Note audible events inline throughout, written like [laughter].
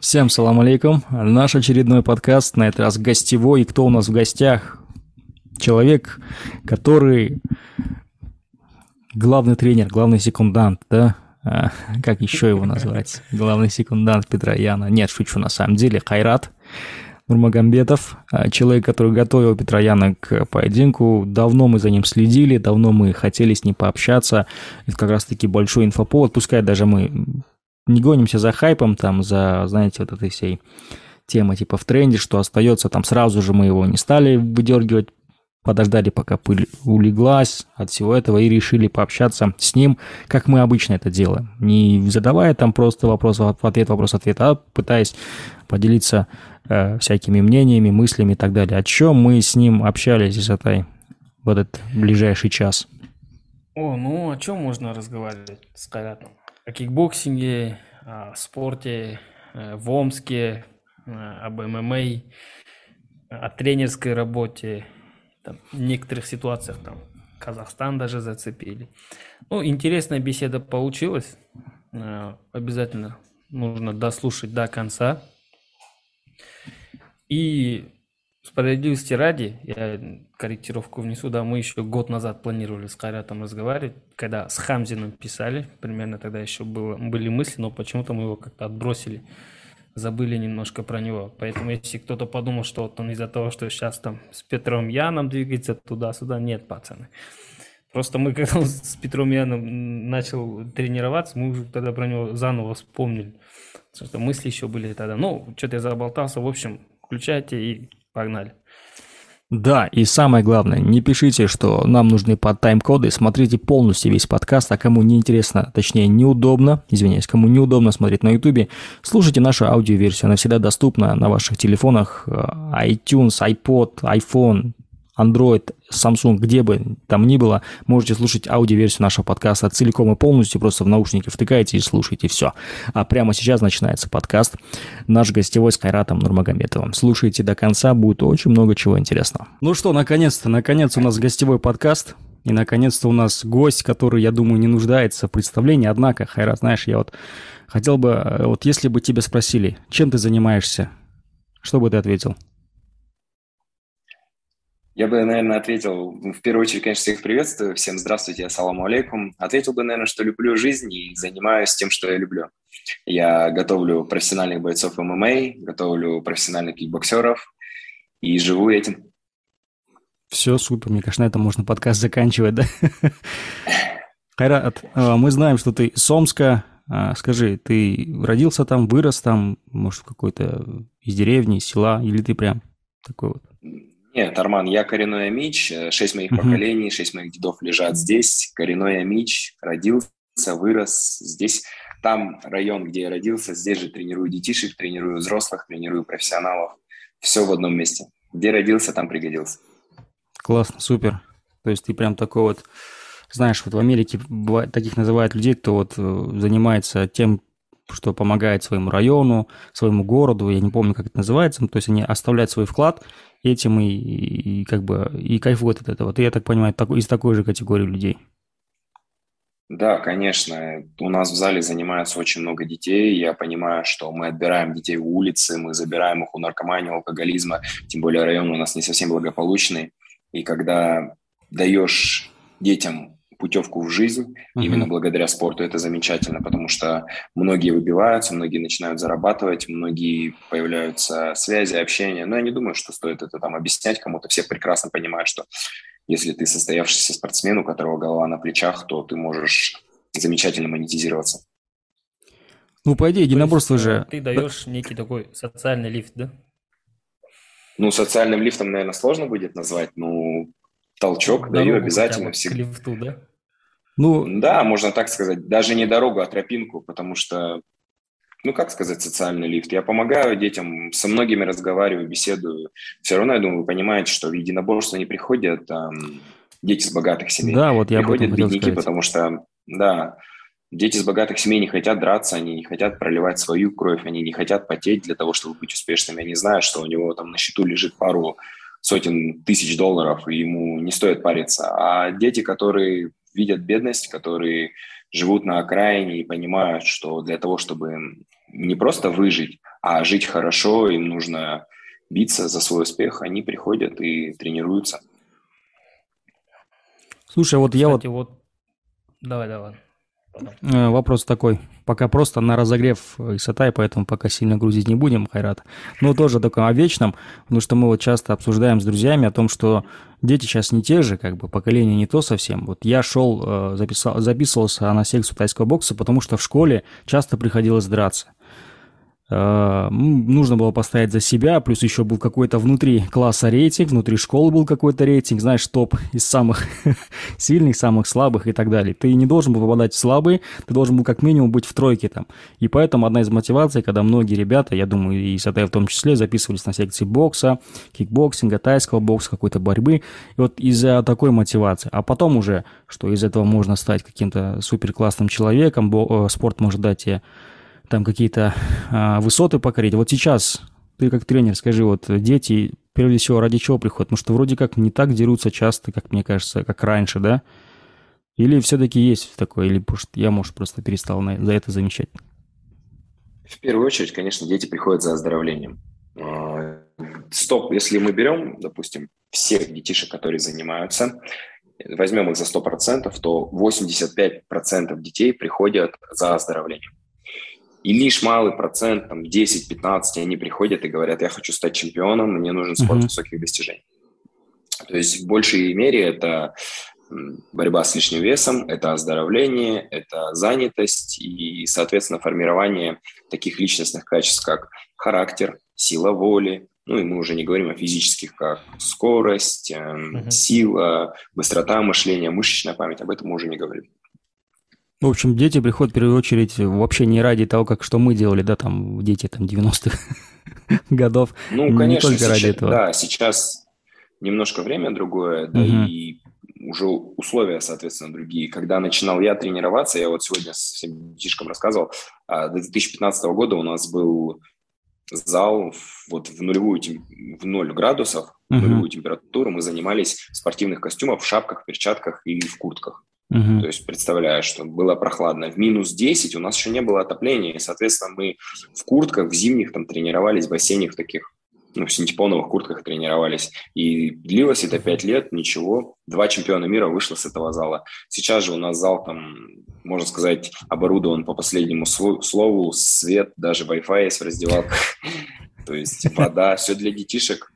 Всем салам алейкум. Наш очередной подкаст, на этот раз гостевой. И кто у нас в гостях? Человек, который главный тренер, главный секундант, да? А, как еще его назвать? Главный секундант Петра Яна. Нет, шучу на самом деле. Хайрат Нурмагомбетов, а, человек, который готовил Петра Яна к поединку. Давно мы за ним следили, давно мы хотели с ним пообщаться. Это как раз-таки большой инфоповод. Пускай даже мы не гонимся за хайпом, там, за, знаете, вот этой всей темы типа в тренде, что остается, там сразу же мы его не стали выдергивать, подождали, пока пыль улеглась от всего этого и решили пообщаться с ним, как мы обычно это делаем. Не задавая там просто вопрос в ответ, вопрос ответ, а пытаясь поделиться э, всякими мнениями, мыслями и так далее. О чем мы с ним общались из этой в этот ближайший час? О, ну о чем можно разговаривать с Кайратом? О кикбоксинге, о спорте э, в Омске, э, об ММА, о тренерской работе, там, в некоторых ситуациях там Казахстан даже зацепили. Ну, интересная беседа получилась. Э, обязательно нужно дослушать до конца. И справедливости ради, я корректировку внесу, да, мы еще год назад планировали с Кайратом разговаривать, когда с Хамзиным писали, примерно тогда еще было, были мысли, но почему-то мы его как-то отбросили забыли немножко про него. Поэтому если кто-то подумал, что вот он из-за того, что сейчас там с Петром Яном двигается туда-сюда, нет, пацаны. Просто мы, [laughs] когда он с Петром Яном начал тренироваться, мы уже тогда про него заново вспомнили. Потому что мысли еще были тогда. Ну, что-то я заболтался. В общем, включайте и погнали. Да, и самое главное, не пишите, что нам нужны под тайм-коды, смотрите полностью весь подкаст, а кому не интересно, точнее неудобно, извиняюсь, кому неудобно смотреть на ютубе, слушайте нашу аудиоверсию, она всегда доступна на ваших телефонах, э, iTunes, iPod, iPhone, Android, Samsung, где бы там ни было, можете слушать аудиоверсию нашего подкаста целиком и полностью, просто в наушники втыкаете и слушаете, все. А прямо сейчас начинается подкаст наш гостевой с Кайратом Нурмагомедовым. Слушайте до конца, будет очень много чего интересного. Ну что, наконец-то, наконец у нас гостевой подкаст. И, наконец-то, у нас гость, который, я думаю, не нуждается в представлении. Однако, Хайрат, знаешь, я вот хотел бы, э, вот если бы тебя спросили, чем ты занимаешься, что бы ты ответил? Я бы, наверное, ответил, в первую очередь, конечно, всех приветствую, всем здравствуйте, ассаламу алейкум. Ответил бы, наверное, что люблю жизнь и занимаюсь тем, что я люблю. Я готовлю профессиональных бойцов ММА, готовлю профессиональных кикбоксеров и живу этим. Все, супер, мне кажется, на этом можно подкаст заканчивать, да? Хайрат, а, мы знаем, что ты с Омска. А, скажи, ты родился там, вырос там, может, в какой-то из деревни, из села, или ты прям такой вот? Нет, Арман, я коренной амич, э, шесть моих uh-huh. поколений, шесть моих дедов лежат здесь. Коренной амич, родился, вырос здесь. Там район, где я родился, здесь же тренирую детишек, тренирую взрослых, тренирую профессионалов. Все в одном месте. Где родился, там пригодился. Классно, супер. То есть ты прям такой вот, знаешь, вот в Америке таких называют людей, кто вот э, занимается тем, что помогает своему району, своему городу, я не помню, как это называется, то есть они оставляют свой вклад этим и, и как бы и кайфуют от этого. Ты, я так понимаю, такой, из такой же категории людей. Да, конечно. У нас в зале занимается очень много детей. Я понимаю, что мы отбираем детей у улицы, мы забираем их у наркомании, алкоголизма. Тем более район у нас не совсем благополучный. И когда даешь детям путевку в жизнь uh-huh. именно благодаря спорту. Это замечательно, потому что многие выбиваются, многие начинают зарабатывать, многие появляются связи, общения. Но я не думаю, что стоит это там объяснять кому-то. Все прекрасно понимают, что если ты состоявшийся спортсмен, у которого голова на плечах, то ты можешь замечательно монетизироваться. Ну, по идее, единоборство же... Ты даешь некий такой социальный лифт, да? Ну, социальным лифтом, наверное, сложно будет назвать. Ну, толчок Дорогу даю обязательно всегда. К лифту, да? Ну, да, можно так сказать, даже не дорогу, а тропинку, потому что, ну, как сказать, социальный лифт. Я помогаю детям, со многими разговариваю, беседую. Все равно, я думаю, вы понимаете, что в единоборство не приходят там, дети с богатых семей. Да, вот я Приходят бедняки, сказать. потому что, да, дети с богатых семей не хотят драться, они не хотят проливать свою кровь, они не хотят потеть для того, чтобы быть успешными. Они знают, что у него там на счету лежит пару сотен тысяч долларов, и ему не стоит париться. А дети, которые видят бедность, которые живут на окраине и понимают, что для того, чтобы не просто выжить, а жить хорошо, им нужно биться за свой успех, они приходят и тренируются. Слушай, вот Кстати, я вот... вот... Давай, давай. Э, вопрос такой. Пока просто на разогрев Исатай, поэтому пока сильно грузить не будем, Хайрат. Но тоже такой о вечном, потому что мы вот часто обсуждаем с друзьями о том, что дети сейчас не те же, как бы поколение не то совсем. Вот я шел, э, записал, записывался на секцию тайского бокса, потому что в школе часто приходилось драться. Э, нужно было поставить за себя, плюс еще был какой-то внутри класса рейтинг, внутри школы был какой-то рейтинг, знаешь, топ из самых [laughs] сильных, самых слабых и так далее. Ты не должен был попадать в слабые, ты должен был как минимум быть в тройке там. И поэтому одна из мотиваций, когда многие ребята, я думаю, и Сатай в том числе, записывались на секции бокса, кикбоксинга, тайского бокса, какой-то борьбы, и вот из-за такой мотивации. А потом уже, что из этого можно стать каким-то супер классным человеком, э, спорт может дать тебе там какие-то а, высоты покорить. Вот сейчас ты как тренер скажи, вот дети прежде всего ради чего приходят? Потому что вроде как не так дерутся часто, как мне кажется, как раньше, да? Или все-таки есть такое, или я, может, просто перестал на, за это замечать? В первую очередь, конечно, дети приходят за оздоровлением. А, стоп, если мы берем, допустим, всех детишек, которые занимаются, возьмем их за 100%, то 85% детей приходят за оздоровлением. И лишь малый процент, там 10-15, они приходят и говорят, я хочу стать чемпионом, мне нужен спорт uh-huh. высоких достижений. То есть в большей мере это борьба с лишним весом, это оздоровление, это занятость и, соответственно, формирование таких личностных качеств, как характер, сила воли, ну и мы уже не говорим о физических, как скорость, uh-huh. сила, быстрота мышления, мышечная память, об этом мы уже не говорим. В общем, дети приходят в первую очередь вообще не ради того, как что мы делали, да, там, дети там 90-х [laughs] годов. Ну, конечно, не только сейчас, ради этого. Да, сейчас немножко время другое, да, угу. и уже условия, соответственно, другие. Когда начинал я тренироваться, я вот сегодня всем детишкам рассказывал, а, до 2015 года у нас был зал вот в нулевую, в ноль градусов, uh-huh. нулевую температуру, мы занимались в спортивных костюмах, в шапках, перчатках и в куртках. Угу. То есть представляю, что было прохладно. В минус 10 у нас еще не было отопления, и, соответственно, мы в куртках, в зимних там тренировались, в осенних таких, ну, в синтепоновых куртках тренировались. И длилось это 5 лет, ничего. Два чемпиона мира вышло с этого зала. Сейчас же у нас зал там, можно сказать, оборудован по последнему слову, свет, даже Wi-Fi есть в раздевалках. [laughs] То есть вода, все для детишек.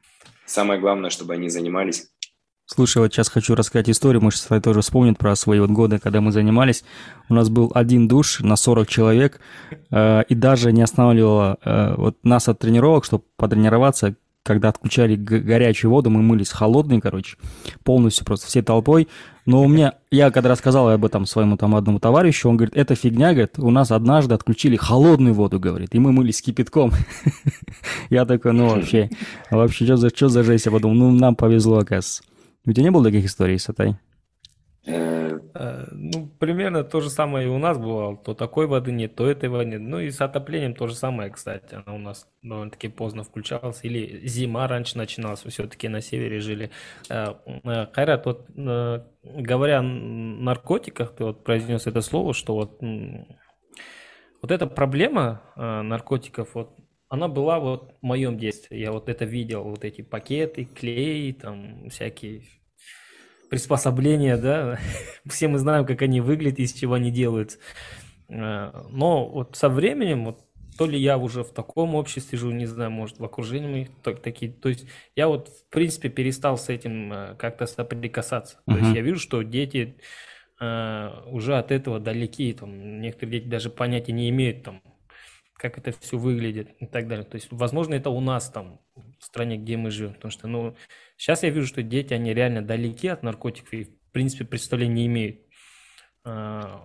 Самое главное, чтобы они занимались Слушай, вот сейчас хочу рассказать историю, может, Сай тоже вспомнит про свои вот годы, когда мы занимались. У нас был один душ на 40 человек, э, и даже не останавливало э, вот нас от тренировок, чтобы потренироваться, когда отключали горячую воду, мы мылись холодной, короче, полностью просто всей толпой. Но у меня, я когда рассказал об этом своему там одному товарищу, он говорит, это фигня, говорит, у нас однажды отключили холодную воду, говорит, и мы мылись кипятком. [laughs] Я такой, ну вообще, вообще, что за жесть? Я подумал, ну нам повезло, оказывается. У тебя не было таких историй, Сатай? Э, ну, примерно то же самое и у нас бывало. То такой воды нет, то этой воды нет. Ну и с отоплением то же самое, кстати. Она у нас довольно-таки поздно включалась. Или зима раньше начиналась. Все-таки на севере жили. Э, э, Хайрат, вот говоря о наркотиках, ты вот произнес это слово, что вот, вот эта проблема наркотиков, вот она была вот в моем детстве. Я вот это видел, вот эти пакеты, клей, там всякие приспособления, да. [laughs] Все мы знаем, как они выглядят, из чего они делают. Э, но вот со временем, вот то ли я уже в таком обществе живу, не знаю, может, в окружении моих так, такие. То есть я вот, в принципе, перестал с этим э, как-то соприкасаться. Uh-huh. То есть я вижу, что дети э, уже от этого далеки. Там, некоторые дети даже понятия не имеют, там, как это все выглядит и так далее. То есть, возможно, это у нас там, в стране, где мы живем. Потому что, ну, сейчас я вижу, что дети, они реально далеки от наркотиков и, в принципе, представления не имеют. А,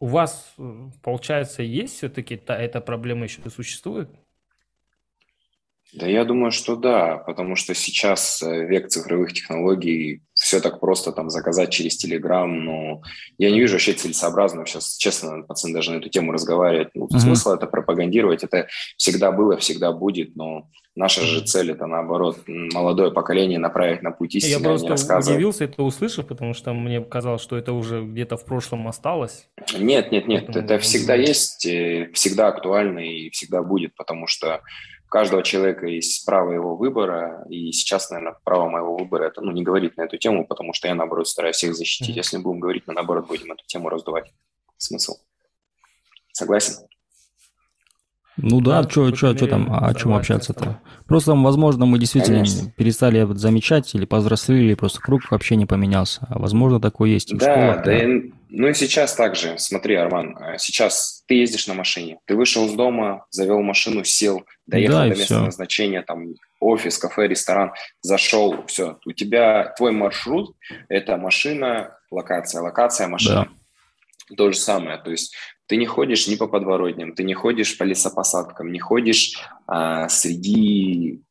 у вас, получается, есть все-таки та, эта проблема еще существует? Да, я думаю, что да, потому что сейчас э, век цифровых технологий, все так просто там заказать через Телеграм, но я не вижу вообще целесообразно сейчас, честно, пацаны даже на эту тему разговаривать. Ну, uh-huh. Смысл это пропагандировать, это всегда было, всегда будет, но наша же цель это наоборот молодое поколение направить на путь истины, Я а просто удивился это услышав, потому что мне казалось, что это уже где-то в прошлом осталось. Нет, нет, нет, Поэтому это всегда есть, э, всегда актуально и всегда будет, потому что у каждого человека есть право его выбора, и сейчас, наверное, право моего выбора это ну, не говорить на эту тему, потому что я, наоборот, стараюсь всех защитить. Mm-hmm. Если будем говорить, мы, наоборот, будем эту тему раздувать. Смысл. Согласен? Ну да, да что там, о чем общаться-то? Просто, возможно, мы действительно Конечно. перестали замечать или повзрослели, или просто круг вообще не поменялся. А возможно, такое есть да, школах. Да, и, ну и сейчас также. Смотри, Арман, а сейчас ты ездишь на машине, ты вышел из дома, завел машину, сел, доехал да, до места все. назначения, там офис, кафе, ресторан, зашел, все. У тебя твой маршрут – это машина, локация, локация, машина. Да. То же самое. То есть ты не ходишь ни по подворотням, ты не ходишь по лесопосадкам, не ходишь а, среди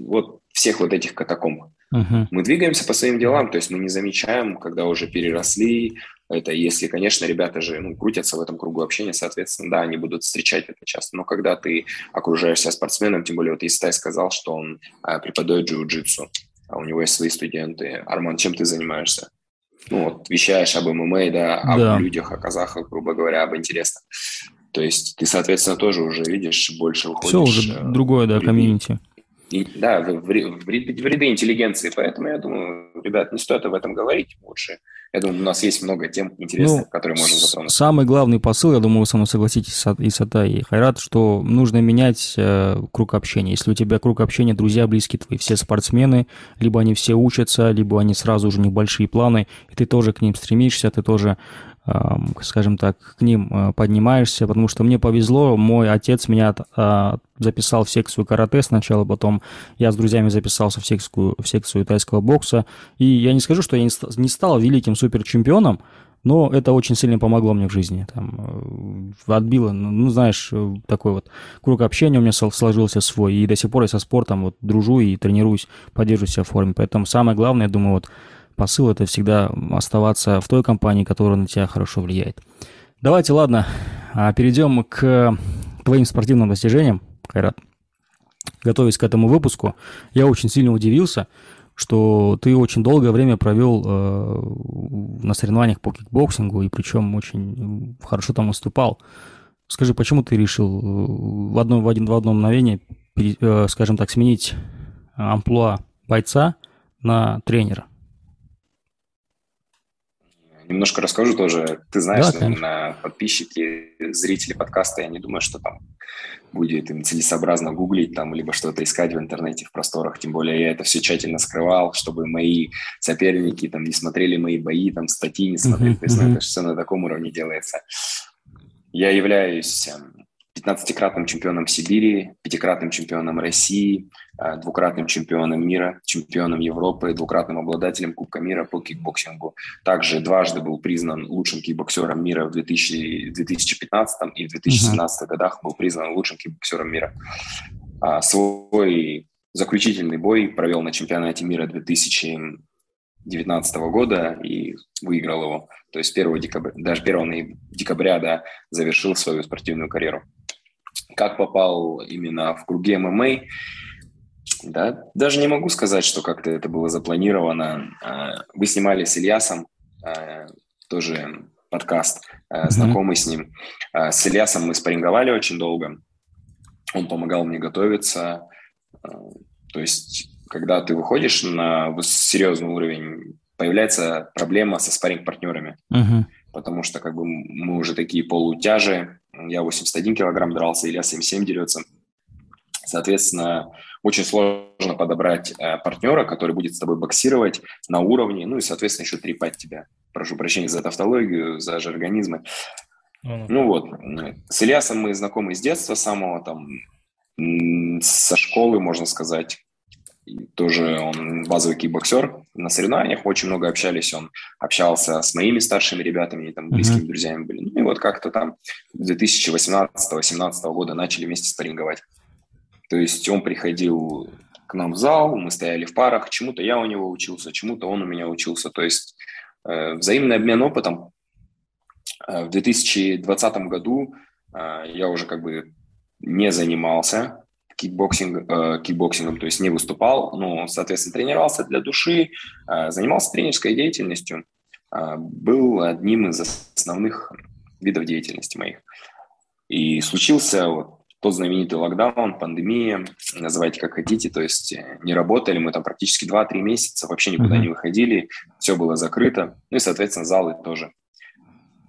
вот всех вот этих катакомб. Uh-huh. Мы двигаемся по своим делам, то есть мы не замечаем, когда уже переросли. Это если, конечно, ребята же ну, крутятся в этом кругу общения, соответственно, да, они будут встречать это часто. Но когда ты окружаешься спортсменом, тем более вот Истай сказал, что он а, преподает джиу-джитсу, а у него есть свои студенты. Арман, чем ты занимаешься? ну, вот, вещаешь об ММА, да, об да. людях, о казахах, грубо говоря, об интересном. То есть ты, соответственно, тоже уже видишь, больше выходишь... Все уже э, другое, да, комьюнити. И, да, в, в, в, в ряды интеллигенции. Поэтому я думаю, ребят, не стоит об этом говорить лучше. Я думаю, у нас есть много тем интересных, ну, которые можно затронуть. Самый главный посыл, я думаю, вы со мной согласитесь, и Сата, и Хайрат, что нужно менять э, круг общения. Если у тебя круг общения, друзья близкие твои, все спортсмены, либо они все учатся, либо они сразу уже небольшие планы, и ты тоже к ним стремишься, ты тоже скажем так, к ним э, поднимаешься, потому что мне повезло, мой отец меня а, записал в секцию карате сначала, потом я с друзьями записался в секцию, в секцию тайского бокса, и я не скажу, что я не стал великим суперчемпионом, но это очень сильно помогло мне в жизни. Там, э, отбило, ну, ну, знаешь, э, такой вот круг общения у меня сложился свой, и до сих пор я со спортом вот дружу и тренируюсь, поддерживаю себя в форме. Поэтому самое главное, я думаю, вот посыл это всегда оставаться в той компании, которая на тебя хорошо влияет. Давайте, ладно, а, перейдем к твоим спортивным достижениям, Кайрат. Готовясь к этому выпуску, я очень сильно удивился, что ты очень долгое время провел э, на соревнованиях по кикбоксингу, и причем очень хорошо там выступал. Скажи, почему ты решил э, в одно, в один, в одно мгновение, э, скажем так, сменить амплуа бойца на тренера? Немножко расскажу тоже. Ты знаешь, да, наверное, подписчики, зрители подкаста, я не думаю, что там будет им целесообразно гуглить там, либо что-то искать в интернете, в просторах. Тем более я это все тщательно скрывал, чтобы мои соперники там не смотрели мои бои, там статьи не смотрели. Uh-huh, То есть uh-huh. это все на таком уровне делается. Я являюсь 15-кратным чемпионом Сибири, пятикратным чемпионом России, двукратным чемпионом мира, чемпионом Европы, двукратным обладателем Кубка мира по кикбоксингу. Также дважды был признан лучшим кикбоксером мира в 2000, 2015 и в 2017 uh-huh. годах был признан лучшим кикбоксером мира. А, свой заключительный бой провел на чемпионате мира 2019 года и выиграл его. То есть 1 декабря, даже 1 декабря да, завершил свою спортивную карьеру. Как попал именно в круге ММА, да, даже не могу сказать, что как-то это было запланировано. А, вы снимали с Ильясом а, тоже подкаст, mm-hmm. знакомый с ним. С Ильясом мы спарринговали очень долго. Он помогал мне готовиться. То есть, когда ты выходишь на серьезный уровень, появляется проблема со спарринг-партнерами. Uh-huh. Потому что как бы мы уже такие полутяжи, я 81 килограмм дрался, Илья 77 дерется. Соответственно, очень сложно подобрать э, партнера, который будет с тобой боксировать на уровне, ну и, соответственно, еще трепать тебя. Прошу прощения за тавтологию, за жаргонизмы. Mm-hmm. Ну вот, с Ильясом мы знакомы с детства самого, там, со школы, можно сказать. И тоже он базовый кикбоксер. На соревнованиях очень много общались. Он общался с моими старшими ребятами, и там близкими mm-hmm. друзьями были. Ну и вот как-то там 2018-2017 года начали вместе спарринговать. То есть он приходил к нам в зал, мы стояли в парах, чему-то я у него учился, чему-то он у меня учился. То есть э, взаимный обмен опытом. Э, в 2020 году э, я уже как бы не занимался кикбоксинг, э, кикбоксингом, то есть не выступал, но, соответственно, тренировался для души, э, занимался тренерской деятельностью, э, был одним из основных видов деятельности моих. И случился вот тот знаменитый локдаун, пандемия, называйте как хотите, то есть э, не работали, мы там практически 2-3 месяца вообще никуда mm-hmm. не выходили, все было закрыто, ну и, соответственно, залы тоже.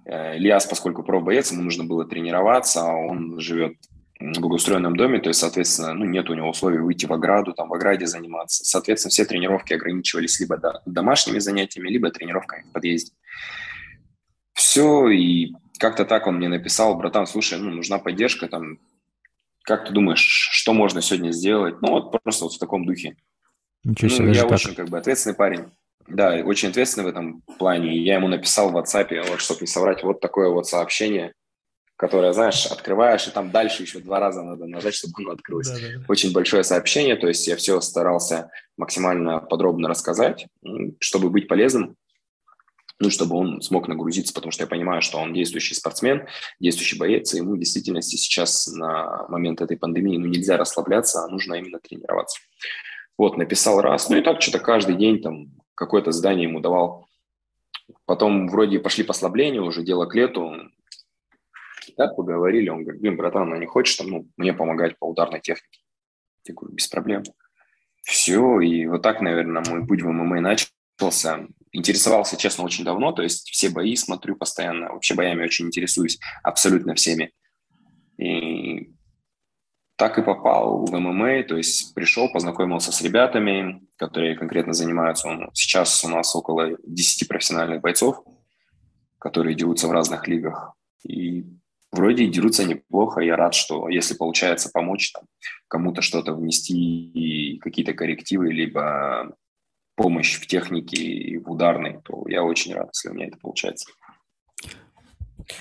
Э, Ильяс, поскольку профбоец, ему нужно было тренироваться, а он живет в благоустроенном доме, то есть, соответственно, ну, нет у него условий выйти в ограду, там, в ограде заниматься. Соответственно, все тренировки ограничивались либо домашними занятиями, либо тренировками в подъезде. Все, и как-то так он мне написал, братан, слушай, ну, нужна поддержка, там, как ты думаешь, что можно сегодня сделать? Ну, вот просто вот в таком духе. Ничего ну, себе, ну, я так. очень как бы ответственный парень. Да, очень ответственный в этом плане. Я ему написал в WhatsApp, вот, чтобы не соврать, вот такое вот сообщение, которое, знаешь, открываешь, и там дальше еще два раза надо нажать, чтобы оно открылось. Да, да, да. Очень большое сообщение, то есть я все старался максимально подробно рассказать, чтобы быть полезным ну, чтобы он смог нагрузиться, потому что я понимаю, что он действующий спортсмен, действующий боец, и ему в действительности сейчас на момент этой пандемии ну, нельзя расслабляться, а нужно именно тренироваться. Вот, написал раз, ну и так что-то каждый день там какое-то задание ему давал. Потом вроде пошли послабления, уже дело к лету. Так поговорили, он говорит, блин, братан, ну не хочешь там, ну, мне помогать по ударной технике? Я говорю, без проблем. Все, и вот так, наверное, мой путь в ММА начался интересовался, честно, очень давно, то есть все бои смотрю постоянно, вообще боями очень интересуюсь, абсолютно всеми. И так и попал в ММА, то есть пришел, познакомился с ребятами, которые конкретно занимаются. Сейчас у нас около 10 профессиональных бойцов, которые дерутся в разных лигах. И вроде дерутся неплохо. Я рад, что если получается помочь там, кому-то что-то внести, какие-то коррективы, либо помощь в технике и в ударной, то я очень рад, если у меня это получается.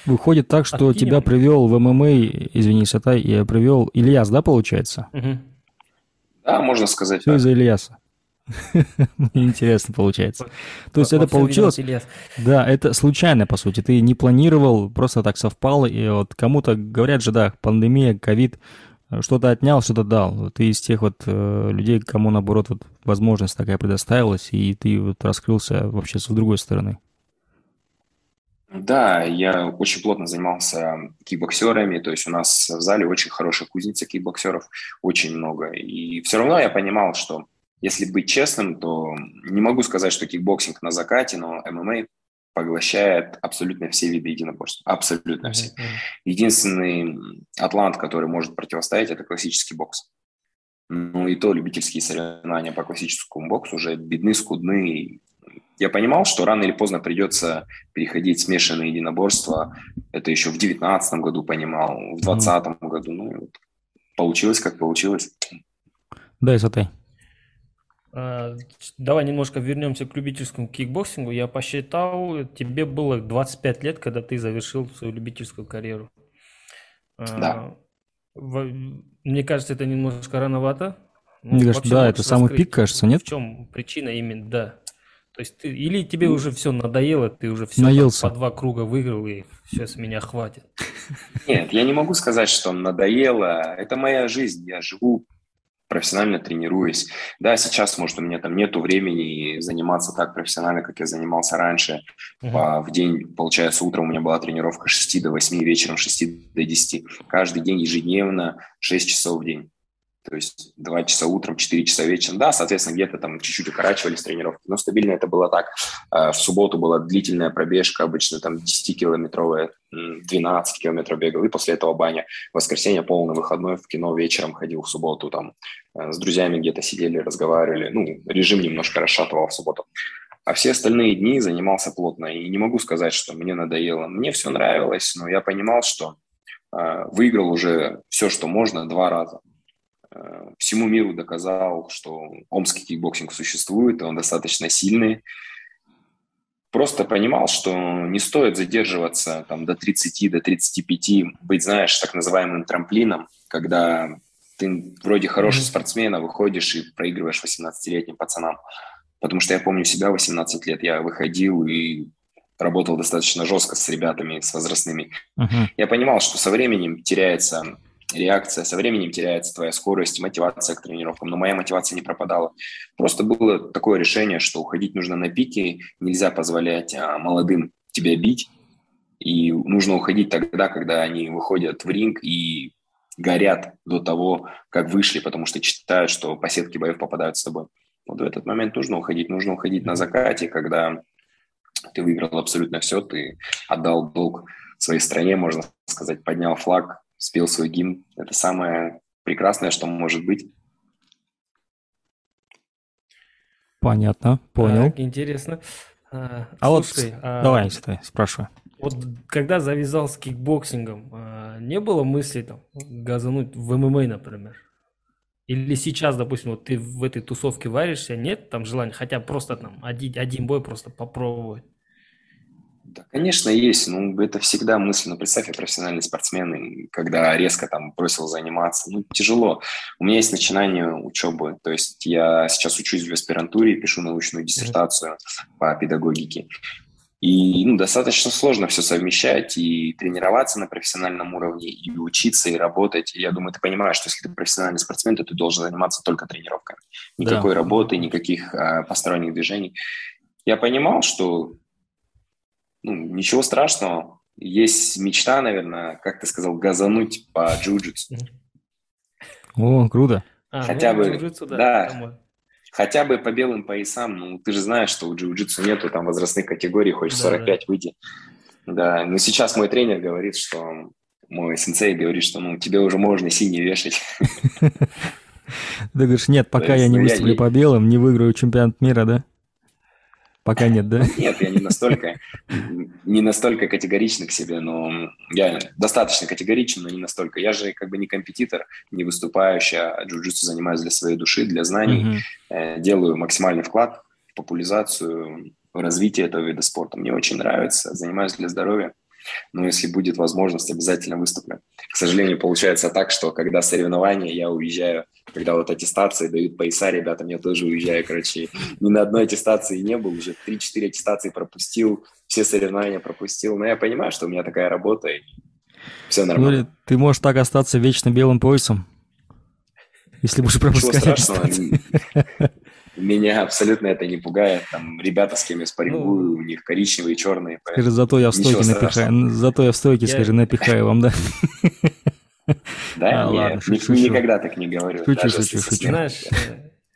Выходит так, что Откинем. тебя привел в ММА, извини, Сатай, я привел Ильяс, да, получается? Угу. Да, можно сказать. Все из-за Ильяса. [laughs] Интересно получается. То есть это получилось... Да, это случайно, по сути. Ты не планировал, просто так совпало. И вот кому-то говорят же, да, пандемия, ковид, что-то отнял, что-то дал. Ты из тех вот э, людей, кому, наоборот, вот возможность такая предоставилась, и ты вот раскрылся вообще с другой стороны. Да, я очень плотно занимался кикбоксерами, то есть у нас в зале очень хорошая кузница кикбоксеров, очень много. И все равно я понимал, что если быть честным, то не могу сказать, что кикбоксинг на закате, но ММА поглощает абсолютно все виды единоборств. Абсолютно mm-hmm. все. Единственный атлант, который может противостоять, это классический бокс. Ну и то любительские соревнования по классическому боксу уже бедны, скудны. Я понимал, что рано или поздно придется переходить в смешанные единоборства. Это еще в девятнадцатом году понимал, в двадцатом mm-hmm. году. Ну, вот получилось, как получилось. Да, Исатай. А, давай немножко вернемся к любительскому кикбоксингу. Я посчитал, тебе было 25 лет, когда ты завершил свою любительскую карьеру. А, да. Мне кажется, это немножко рановато. Ну, Мне кажется, да, это самый пик, кажется, нет? В чем причина именно, да. То есть ты, или тебе уже все надоело, ты уже все наелся. по два круга выиграл, и сейчас меня хватит. Нет, я не могу сказать, что надоело. Это моя жизнь. Я живу профессионально тренируюсь. Да, сейчас, может, у меня там нету времени заниматься так профессионально, как я занимался раньше. Uh-huh. В день, получается, утром у меня была тренировка с 6 до 8, вечером с 6 до 10. Каждый день ежедневно 6 часов в день. То есть 2 часа утром, 4 часа вечером. Да, соответственно, где-то там чуть-чуть укорачивались тренировки, но стабильно это было так. А, в субботу была длительная пробежка, обычно там 10-километровая, 12 километров бегал, и после этого баня. В воскресенье полный выходной, в кино вечером ходил в субботу, там э, с друзьями где-то сидели, разговаривали. Ну, режим немножко расшатывал в субботу. А все остальные дни занимался плотно. И не могу сказать, что мне надоело. Мне все нравилось, но я понимал, что э, выиграл уже все, что можно, два раза. Э, всему миру доказал, что омский кикбоксинг существует, и он достаточно сильный. Просто понимал, что не стоит задерживаться там, до 30, до 35, быть, знаешь, так называемым трамплином, когда ты вроде хороший спортсмен, а выходишь и проигрываешь 18-летним пацанам. Потому что я помню себя 18 лет, я выходил и работал достаточно жестко с ребятами, с возрастными. Uh-huh. Я понимал, что со временем теряется реакция, со временем теряется твоя скорость, мотивация к тренировкам. Но моя мотивация не пропадала. Просто было такое решение, что уходить нужно на пике, нельзя позволять а, молодым тебя бить. И нужно уходить тогда, когда они выходят в ринг и горят до того, как вышли, потому что читают, что по сетке боев попадают с тобой. Вот в этот момент нужно уходить. Нужно уходить на закате, когда ты выиграл абсолютно все, ты отдал долг своей стране, можно сказать, поднял флаг, спел свой гимн. Это самое прекрасное, что может быть. Понятно, понял. Так, интересно. А, а слушай, вот, а... давай, стой, спрашивай. Вот когда завязал с кикбоксингом, а, не было мысли там газануть в ММА, например? Или сейчас, допустим, вот ты в этой тусовке варишься, нет там желания, хотя просто там один, один бой просто попробовать? Да, конечно, есть. Ну, это всегда мысль. Ну, представь, профессиональный спортсмен, когда резко там бросил заниматься. Ну, тяжело. У меня есть начинание учебы. То есть я сейчас учусь в аспирантуре, пишу научную диссертацию по педагогике. И ну, достаточно сложно все совмещать и тренироваться на профессиональном уровне, и учиться, и работать. И я думаю, ты понимаешь, что если ты профессиональный спортсмен, то ты должен заниматься только тренировками. Никакой да. работы, никаких а, посторонних движений. Я понимал, что ну, ничего страшного. Есть мечта, наверное, как ты сказал, газануть по джиу-джитсу. О, круто. А, Хотя ну, бы, да, да хотя бы по белым поясам. Ну, ты же знаешь, что у джиу-джитсу нету там возрастных категорий, хочешь да, 45 да. выйти. Да, но сейчас мой тренер говорит, что мой сенсей говорит, что ну тебе уже можно синий вешать. [laughs] Ты говоришь, нет, пока я не ну, выступлю по белым, не выиграю чемпионат мира, да? Пока нет, да? [laughs] Нет, я не настолько, не настолько категоричный к себе, но я достаточно категоричен, но не настолько. Я же как бы не компетитор, не выступающий, а джиу-джитсу занимаюсь для своей души, для знаний, uh-huh. делаю максимальный вклад в популяризацию, в развитие этого вида спорта. Мне очень нравится, занимаюсь для здоровья но если будет возможность, обязательно выступлю. К сожалению, получается так, что когда соревнования, я уезжаю, когда вот аттестации дают пояса, ребята, я тоже уезжаю, короче, ни на одной аттестации не был, уже 3-4 аттестации пропустил, все соревнования пропустил, но я понимаю, что у меня такая работа, и все нормально. Ну, ты можешь так остаться вечно белым поясом, если будешь пропускать аттестации. Меня абсолютно это не пугает. Там ребята, с кем я спаррингую, ну, у них коричневые, черные. Скажи, зато я в стойке напихаю. Зато я в стойке, я... скажи, напихаю вам, да? Да, а, ладно, шучу, никогда так не говорю. Шучу, шучу, шучу. Знаешь,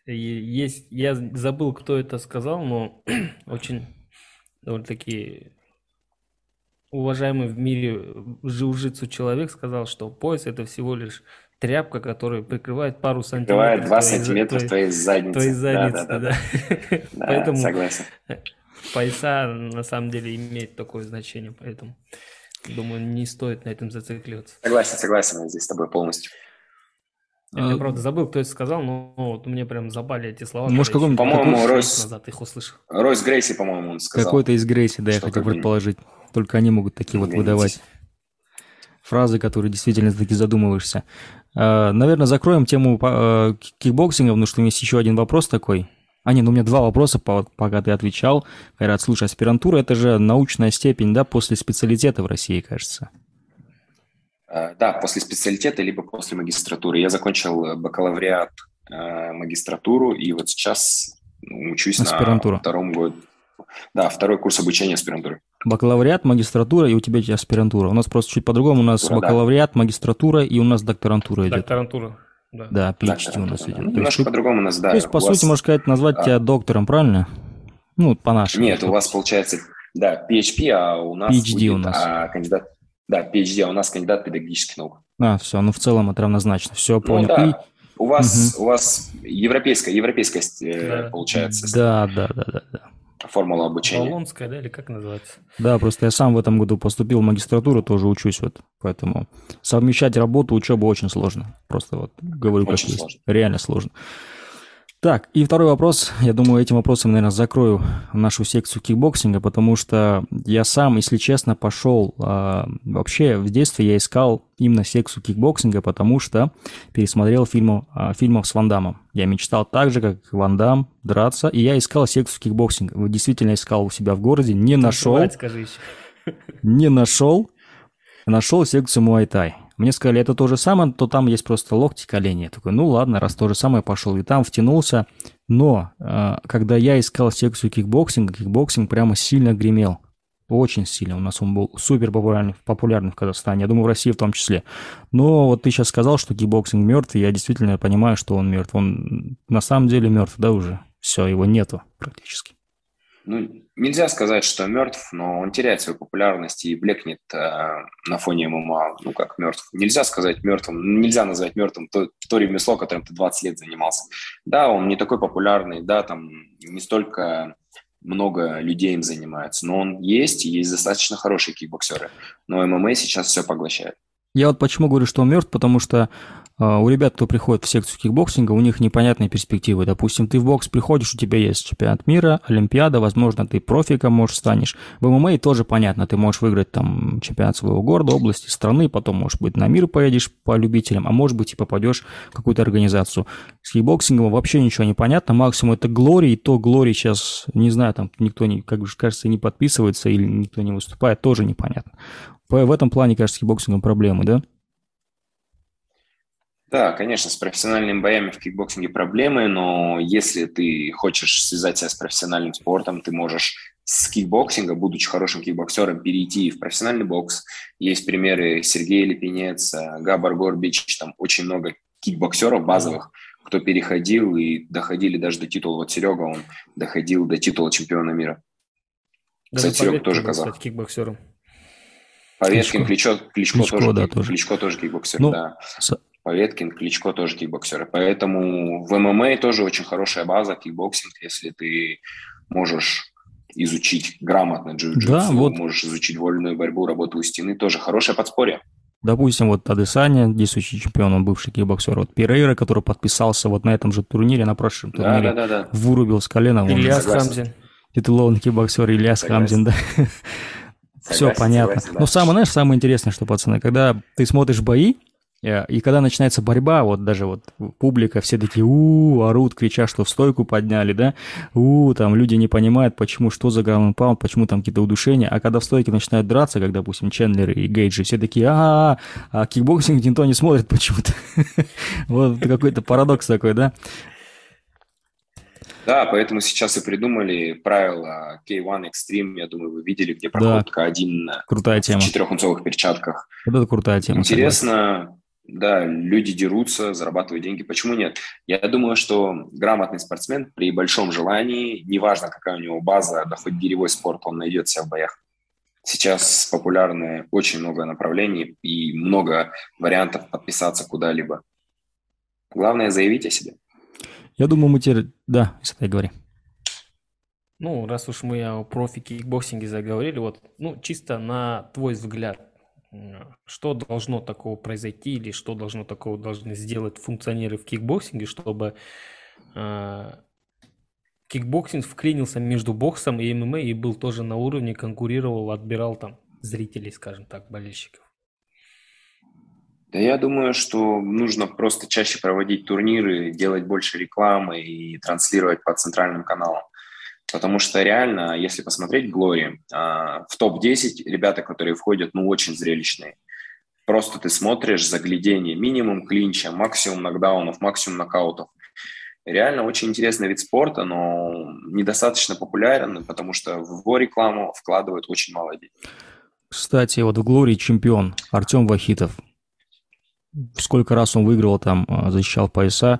э, есть, я забыл, кто это сказал, но [clears throat] очень довольно-таки уважаемый в мире джиу-джитсу человек сказал, что пояс это всего лишь тряпка, которая прикрывает пару сантиметров. Прикрывает 2 сантиметра твоей, твоей задницы. Твоей задницы, да. да, да. да. Поэтому согласен. пояса на самом деле имеют такое значение, поэтому думаю, не стоит на этом зацикливаться. Согласен, согласен, я здесь с тобой полностью. Я, а... правда, забыл, кто это сказал, но вот мне прям забали эти слова. Может, какой По-моему, Ройс... назад их услышал. Ройс Грейси, по-моему, он сказал. Какой-то из Грейси, да, я хотел предположить. Только они могут такие вот выдавать фразы, которые действительно таки задумываешься. Э, наверное, закроем тему э, кикбоксинга, потому что у меня есть еще один вопрос такой. А, нет, ну у меня два вопроса, пока ты отвечал. Кайрат, слушай, аспирантура – это же научная степень, да, после специалитета в России, кажется? Э, да, после специалитета, либо после магистратуры. Я закончил бакалавриат, магистратуру, и вот сейчас ну, учусь Аспирантура. на втором году. Да, второй курс обучения аспирантуры. Бакалавриат, магистратура, и у тебя аспирантура. У нас просто чуть по-другому. У нас Тура, бакалавриат, да. магистратура, и у нас докторантура идет. Докторантура, да. Да, PhD у нас идет. Ну, немножко по-другому у нас, да. То есть, по сути, вас... можно сказать, назвать а... тебя доктором, правильно? Ну, по-нашему. Нет, у вас получается, да, PHP, а у нас PhD будет, у нас. А, кандидат, да, PhD, а у нас кандидат педагогических наук. А, все, ну в целом это равнозначно. Все, ну понял. Ну, да. И... У вас, угу. у вас европейская, европейская э, да. получается. Да, да, да, да, да формула обучения. Болонская, да, или как называется? Да, просто я сам в этом году поступил в магистратуру, тоже учусь вот, поэтому совмещать работу, учебу очень сложно. Просто вот говорю, очень как сложно. есть. Реально сложно. Так, и второй вопрос. Я думаю, этим вопросом, наверное, закрою нашу секцию кикбоксинга, потому что я сам, если честно, пошел... Э, вообще, в детстве я искал именно секцию кикбоксинга, потому что пересмотрел фильмов, э, фильмов с Ван Дамом. Я мечтал так же, как Ван Дам, драться, и я искал секцию кикбоксинга. Действительно искал у себя в городе, не нашел. Скажи еще. Не нашел. Нашел секцию Муайтай. Мне сказали, это то же самое, то там есть просто локти, колени. Я такой, ну ладно, раз то же самое, пошел. И там втянулся. Но э, когда я искал секцию кикбоксинга, кикбоксинг прямо сильно гремел. Очень сильно. У нас он был супер популярный, популярный в Казахстане. Я думаю, в России в том числе. Но вот ты сейчас сказал, что кикбоксинг мертв, и я действительно понимаю, что он мертв. Он на самом деле мертв, да, уже? Все, его нету практически ну, нельзя сказать, что мертв, но он теряет свою популярность и блекнет э, на фоне ММА, ну, как мертв. Нельзя сказать мертвым, нельзя назвать мертвым то, то ремесло, которым ты 20 лет занимался. Да, он не такой популярный, да, там не столько много людей им занимается, но он есть, и есть достаточно хорошие кикбоксеры. Но ММА сейчас все поглощает. Я вот почему говорю, что он мертв, потому что у ребят, кто приходит в секцию кикбоксинга, у них непонятные перспективы. Допустим, ты в бокс приходишь, у тебя есть чемпионат мира, Олимпиада, возможно, ты профиком можешь станешь. В ММА тоже понятно, ты можешь выиграть там чемпионат своего города, области, страны, потом, может быть, на мир поедешь по любителям, а может быть, и попадешь в какую-то организацию. С кикбоксингом вообще ничего не понятно, максимум это Glory, и то Glory сейчас, не знаю, там никто, не, как кажется, не подписывается или никто не выступает, тоже непонятно. В этом плане, кажется, с кикбоксингом проблемы, да? Да, конечно, с профессиональными боями в кикбоксинге проблемы, но если ты хочешь связать себя с профессиональным спортом, ты можешь с кикбоксинга, будучи хорошим кикбоксером, перейти в профессиональный бокс. Есть примеры Сергея Липинец, Габор Горбич, там очень много кикбоксеров базовых, кто переходил и доходили даже до титула. Вот Серега, он доходил до титула чемпиона мира. Даже Кстати, Серега тоже казах. кикбоксером. Поветкин, Кличко, Кличко, Кличко, тоже, да, тоже. Кличко тоже кикбоксер, ну, да. Поветкин, Кличко тоже кикбоксеры. Поэтому в ММА тоже очень хорошая база, кикбоксинг, если ты можешь изучить грамотно джиу-джитсу, да, вот. можешь изучить вольную борьбу, работу у стены, тоже хорошее подспорье. Допустим, вот Адесаня, действующий чемпион, он бывший кикбоксер. Вот Перейра, который подписался вот на этом же турнире, на прошлом турнире, да, да, да, да. вырубил с колена. Ильяс Хамзин. Титулованный кикбоксер Ильяс Хамзин, да. Все понятно. Согласен, да. Но самое, знаешь, самое интересное, что, пацаны, когда ты смотришь бои, и когда начинается борьба, вот даже вот публика, все такие у, орут, кричат, что в стойку подняли, да, у, там люди не понимают, почему, что за ground pound, почему там какие-то удушения, а когда в стойке начинают драться, как, допустим, Чендлер и Гейджи, все такие, а, а кикбоксинг никто не смотрит почему-то. [laughs] Вот какой-то парадокс такой, да? Да, поэтому сейчас и придумали правила K1 Extreme, я думаю, вы видели, где проходит да. К1 крутая тема. в четырехунцовых перчатках. Вот это крутая тема. Интересно, согласен да, люди дерутся, зарабатывают деньги. Почему нет? Я думаю, что грамотный спортсмен при большом желании, неважно, какая у него база, да хоть гиревой спорт, он найдет себя в боях. Сейчас популярны очень много направлений и много вариантов подписаться куда-либо. Главное, заявить о себе. Я думаю, мы теперь... Да, если говори. Ну, раз уж мы о профи-кикбоксинге заговорили, вот, ну, чисто на твой взгляд, что должно такого произойти или что должно такого должны сделать функционеры в кикбоксинге, чтобы э, кикбоксинг вклинился между боксом и ММА и был тоже на уровне, конкурировал, отбирал там зрителей, скажем так, болельщиков? Да я думаю, что нужно просто чаще проводить турниры, делать больше рекламы и транслировать по центральным каналам. Потому что реально, если посмотреть Glory, в топ-10 ребята, которые входят, ну, очень зрелищные. Просто ты смотришь заглядение, минимум клинча, максимум нокдаунов, максимум нокаутов. Реально очень интересный вид спорта, но недостаточно популярен, потому что в его рекламу вкладывают очень мало денег. Кстати, вот в Glory чемпион Артем Вахитов. Сколько раз он выиграл там, а, защищал пояса.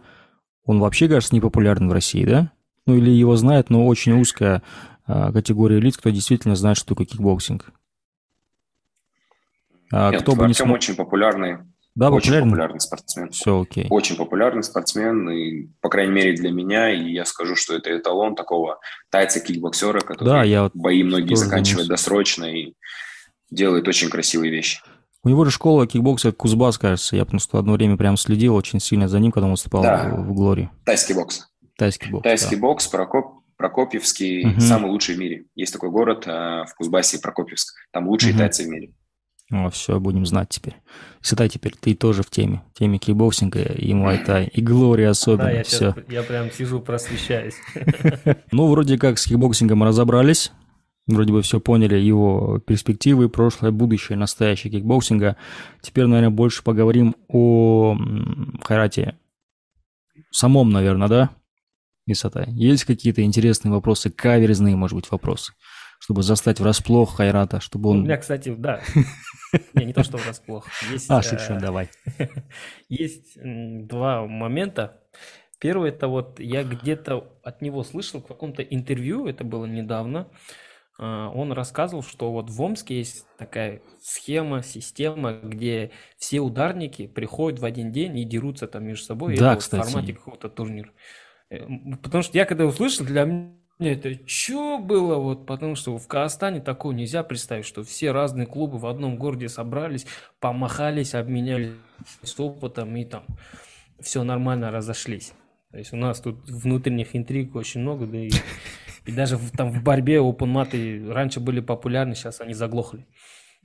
Он вообще, кажется, не популярен в России, да? Ну или его знает, но очень узкая а, категория лиц, кто действительно знает, что такое кикбоксинг. А, Нет, кто бы не см... очень популярный. Да, очень популярный? популярный спортсмен. Все окей. Очень популярный спортсмен, и, по крайней мере, для меня, и я скажу, что это эталон такого тайца-кикбоксера, который да, я бои многие заканчивает досрочно и делает очень красивые вещи. У него же школа кикбокса Кузбасс, кажется. Я потому что одно время прям следил очень сильно за ним, когда он выступал да. в, в Глории. Тайский бокс. Тайский бокс. Тайский да. бокс, Прокоп, Прокопьевский, угу. самый лучший в мире. Есть такой город э, в Кузбассе, Прокопьевск. Там лучшие угу. тайцы в мире. О, все, будем знать теперь. Сюда теперь ты тоже в теме. В теме кикбоксинга и муайтай, и Glory особенно. Да, я, все. Сейчас, я прям сижу, просвещаюсь. [laughs] Ну, вроде как с кикбоксингом разобрались. Вроде бы все поняли его перспективы, прошлое, будущее, настоящее кикбоксинга. Теперь, наверное, больше поговорим о Кайрате самом, наверное, да? Исата. Есть какие-то интересные вопросы, каверзные, может быть, вопросы? чтобы застать врасплох Хайрата, чтобы он... У меня, кстати, да. [laughs] Не, не то, что врасплох. Есть, а, шучу, э, давай. [laughs] Есть два момента. Первый, это вот я где-то от него слышал в каком-то интервью, это было недавно, а, он рассказывал, что вот в Омске есть такая схема, система, где все ударники приходят в один день и дерутся там между собой. Да, это кстати. в формате какого-то турнира. Э, потому что я когда услышал, для меня это что было вот, потому что в Казахстане такого нельзя представить, что все разные клубы в одном городе собрались, помахались, обменялись опытом и там все нормально разошлись. То есть у нас тут внутренних интриг очень много, да и, и даже в, там в борьбе open маты раньше были популярны, сейчас они заглохли.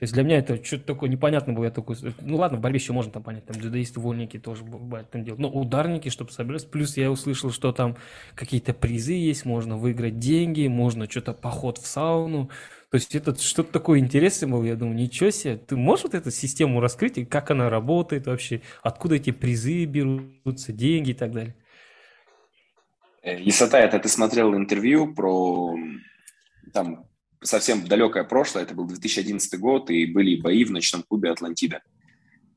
То есть для меня это что-то такое непонятно было. Я такой, ну ладно, в борьбе еще можно там понять, там дзюдоисты, вольники тоже бывает там делать. Но ударники, чтобы собираться. Плюс я услышал, что там какие-то призы есть, можно выиграть деньги, можно что-то поход в сауну. То есть это что-то такое интересное было. Я думаю, ничего себе. Ты можешь вот эту систему раскрыть, и как она работает вообще? Откуда эти призы берутся, деньги и так далее? Исата, это ты смотрел интервью про там совсем далекое прошлое, это был 2011 год, и были бои в ночном клубе «Атлантида».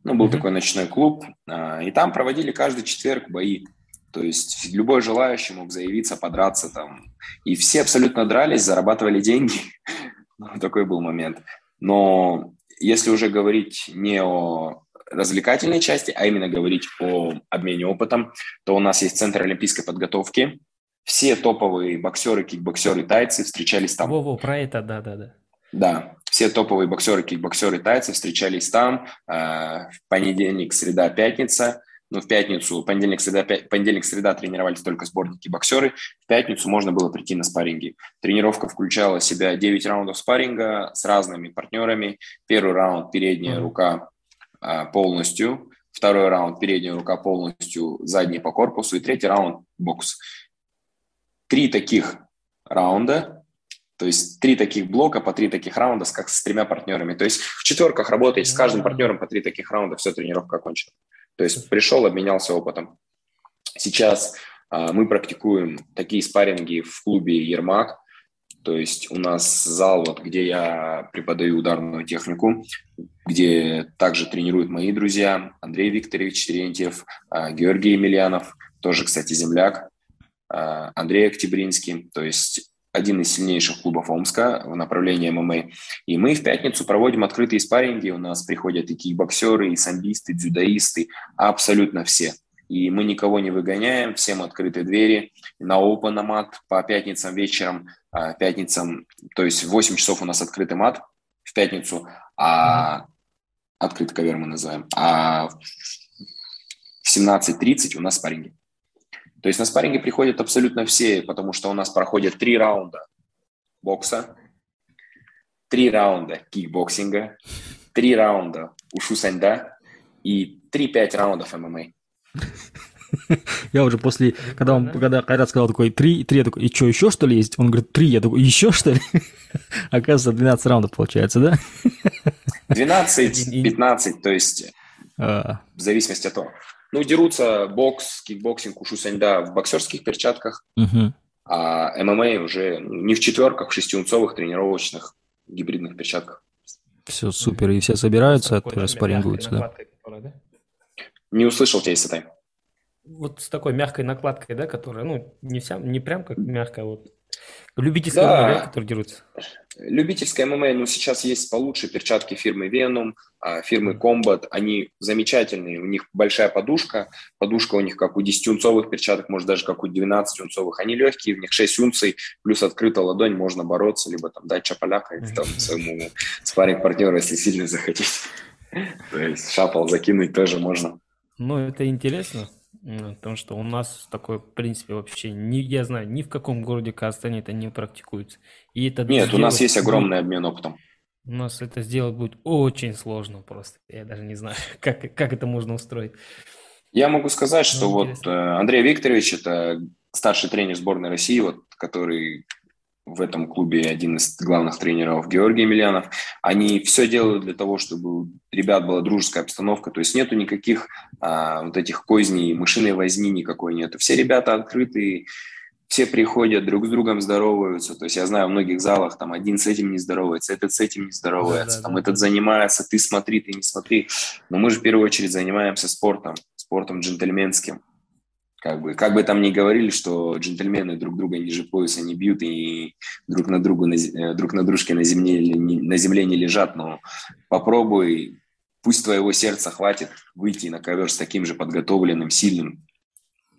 Ну, был mm-hmm. такой ночной клуб, а, и там проводили каждый четверг бои. То есть любой желающий мог заявиться, подраться там. И все абсолютно дрались, зарабатывали деньги. [laughs] Ну, такой был момент. Но если уже говорить не о развлекательной части, а именно говорить о обмене опытом, то у нас есть Центр олимпийской подготовки, все топовые боксеры, кикбоксеры, тайцы встречались там. Во-во, про это, да-да-да. Да, все топовые боксеры, кикбоксеры, тайцы встречались там э, в понедельник, среда, пятница. Ну, в пятницу, понедельник, среда, пя... понедельник, среда тренировались только сборники боксеры. В пятницу можно было прийти на спарринги. Тренировка включала в себя 9 раундов спарринга с разными партнерами. Первый раунд передняя mm-hmm. рука э, полностью. Второй раунд передняя рука полностью, задний по корпусу. И третий раунд бокс три таких раунда, то есть три таких блока по три таких раунда, как с тремя партнерами. То есть в четверках работаете с каждым партнером по три таких раунда, все, тренировка окончена. То есть пришел, обменялся опытом. Сейчас а, мы практикуем такие спарринги в клубе «Ермак», то есть у нас зал, вот, где я преподаю ударную технику, где также тренируют мои друзья Андрей Викторович Терентьев, а, Георгий Емельянов, тоже, кстати, земляк, Андрей Октябринский, то есть один из сильнейших клубов Омска в направлении ММА. И мы в пятницу проводим открытые спарринги. У нас приходят и кикбоксеры, и самбисты, дзюдоисты, абсолютно все. И мы никого не выгоняем, всем открыты двери. На open mat по пятницам вечером, э, пятницам, то есть в 8 часов у нас открытый мат в пятницу, а открытый ковер мы называем, а в 17.30 у нас спарринги. То есть на спарринге приходят абсолютно все, потому что у нас проходят три раунда бокса, три раунда кикбоксинга, три раунда ушу саньда и три-пять раундов ММА. Я уже после, когда он, когда Кайрат сказал такой, три, три, я такой, и что, еще что ли есть? Он говорит, три, я такой, еще что ли? [laughs] Оказывается, 12 раундов получается, да? 12-15, то есть а. в зависимости от того. Ну, дерутся бокс, кикбоксинг, ушу саньда в боксерских перчатках, угу. а ММА уже не в четверках, в шестиунцовых тренировочных гибридных перчатках. Все супер, и все собираются, тоже спаррингуются, да? да? Не услышал тебя, Исатай. Вот с такой мягкой накладкой, да, которая, ну, не вся, не прям как мягкая, вот Любительская да. ММА, которые дерутся? Любительская ММА, ну, сейчас есть получше перчатки фирмы Venom, а, фирмы Combat, они замечательные, у них большая подушка, подушка у них как у 10-унцовых перчаток, может даже как у 12-унцовых, они легкие, в них 6 унций, плюс открыта ладонь, можно бороться, либо там дать чапаляка там, своему спарринг партнеру, если сильно захотеть. То есть шапал закинуть тоже можно. Ну, это интересно. Потому что у нас такое, в принципе, вообще, не, я знаю, ни в каком городе Казахстане это не практикуется. И это Нет, у нас есть огромный обмен опытом. У нас это сделать будет очень сложно просто. Я даже не знаю, [laughs] как, как это можно устроить. Я могу сказать, что ну, вот э, Андрей Викторович – это старший тренер сборной России, вот, который в этом клубе один из главных тренеров Георгий Емельянов. Они все делают для того, чтобы у ребят была дружеская обстановка. То есть нету никаких а, вот этих козней, мышиной возни никакой нету. Все ребята открытые, все приходят, друг с другом здороваются. То есть я знаю, в многих залах там один с этим не здоровается, этот с этим не здоровается, да, там да, этот занимается, ты смотри, ты не смотри. Но мы же в первую очередь занимаемся спортом, спортом джентльменским. Как бы, как бы там ни говорили, что джентльмены друг друга ниже пояса не бьют и друг на, другу, э, друг на дружке на земле, на земле не лежат, но попробуй, пусть твоего сердца хватит выйти на ковер с таким же подготовленным, сильным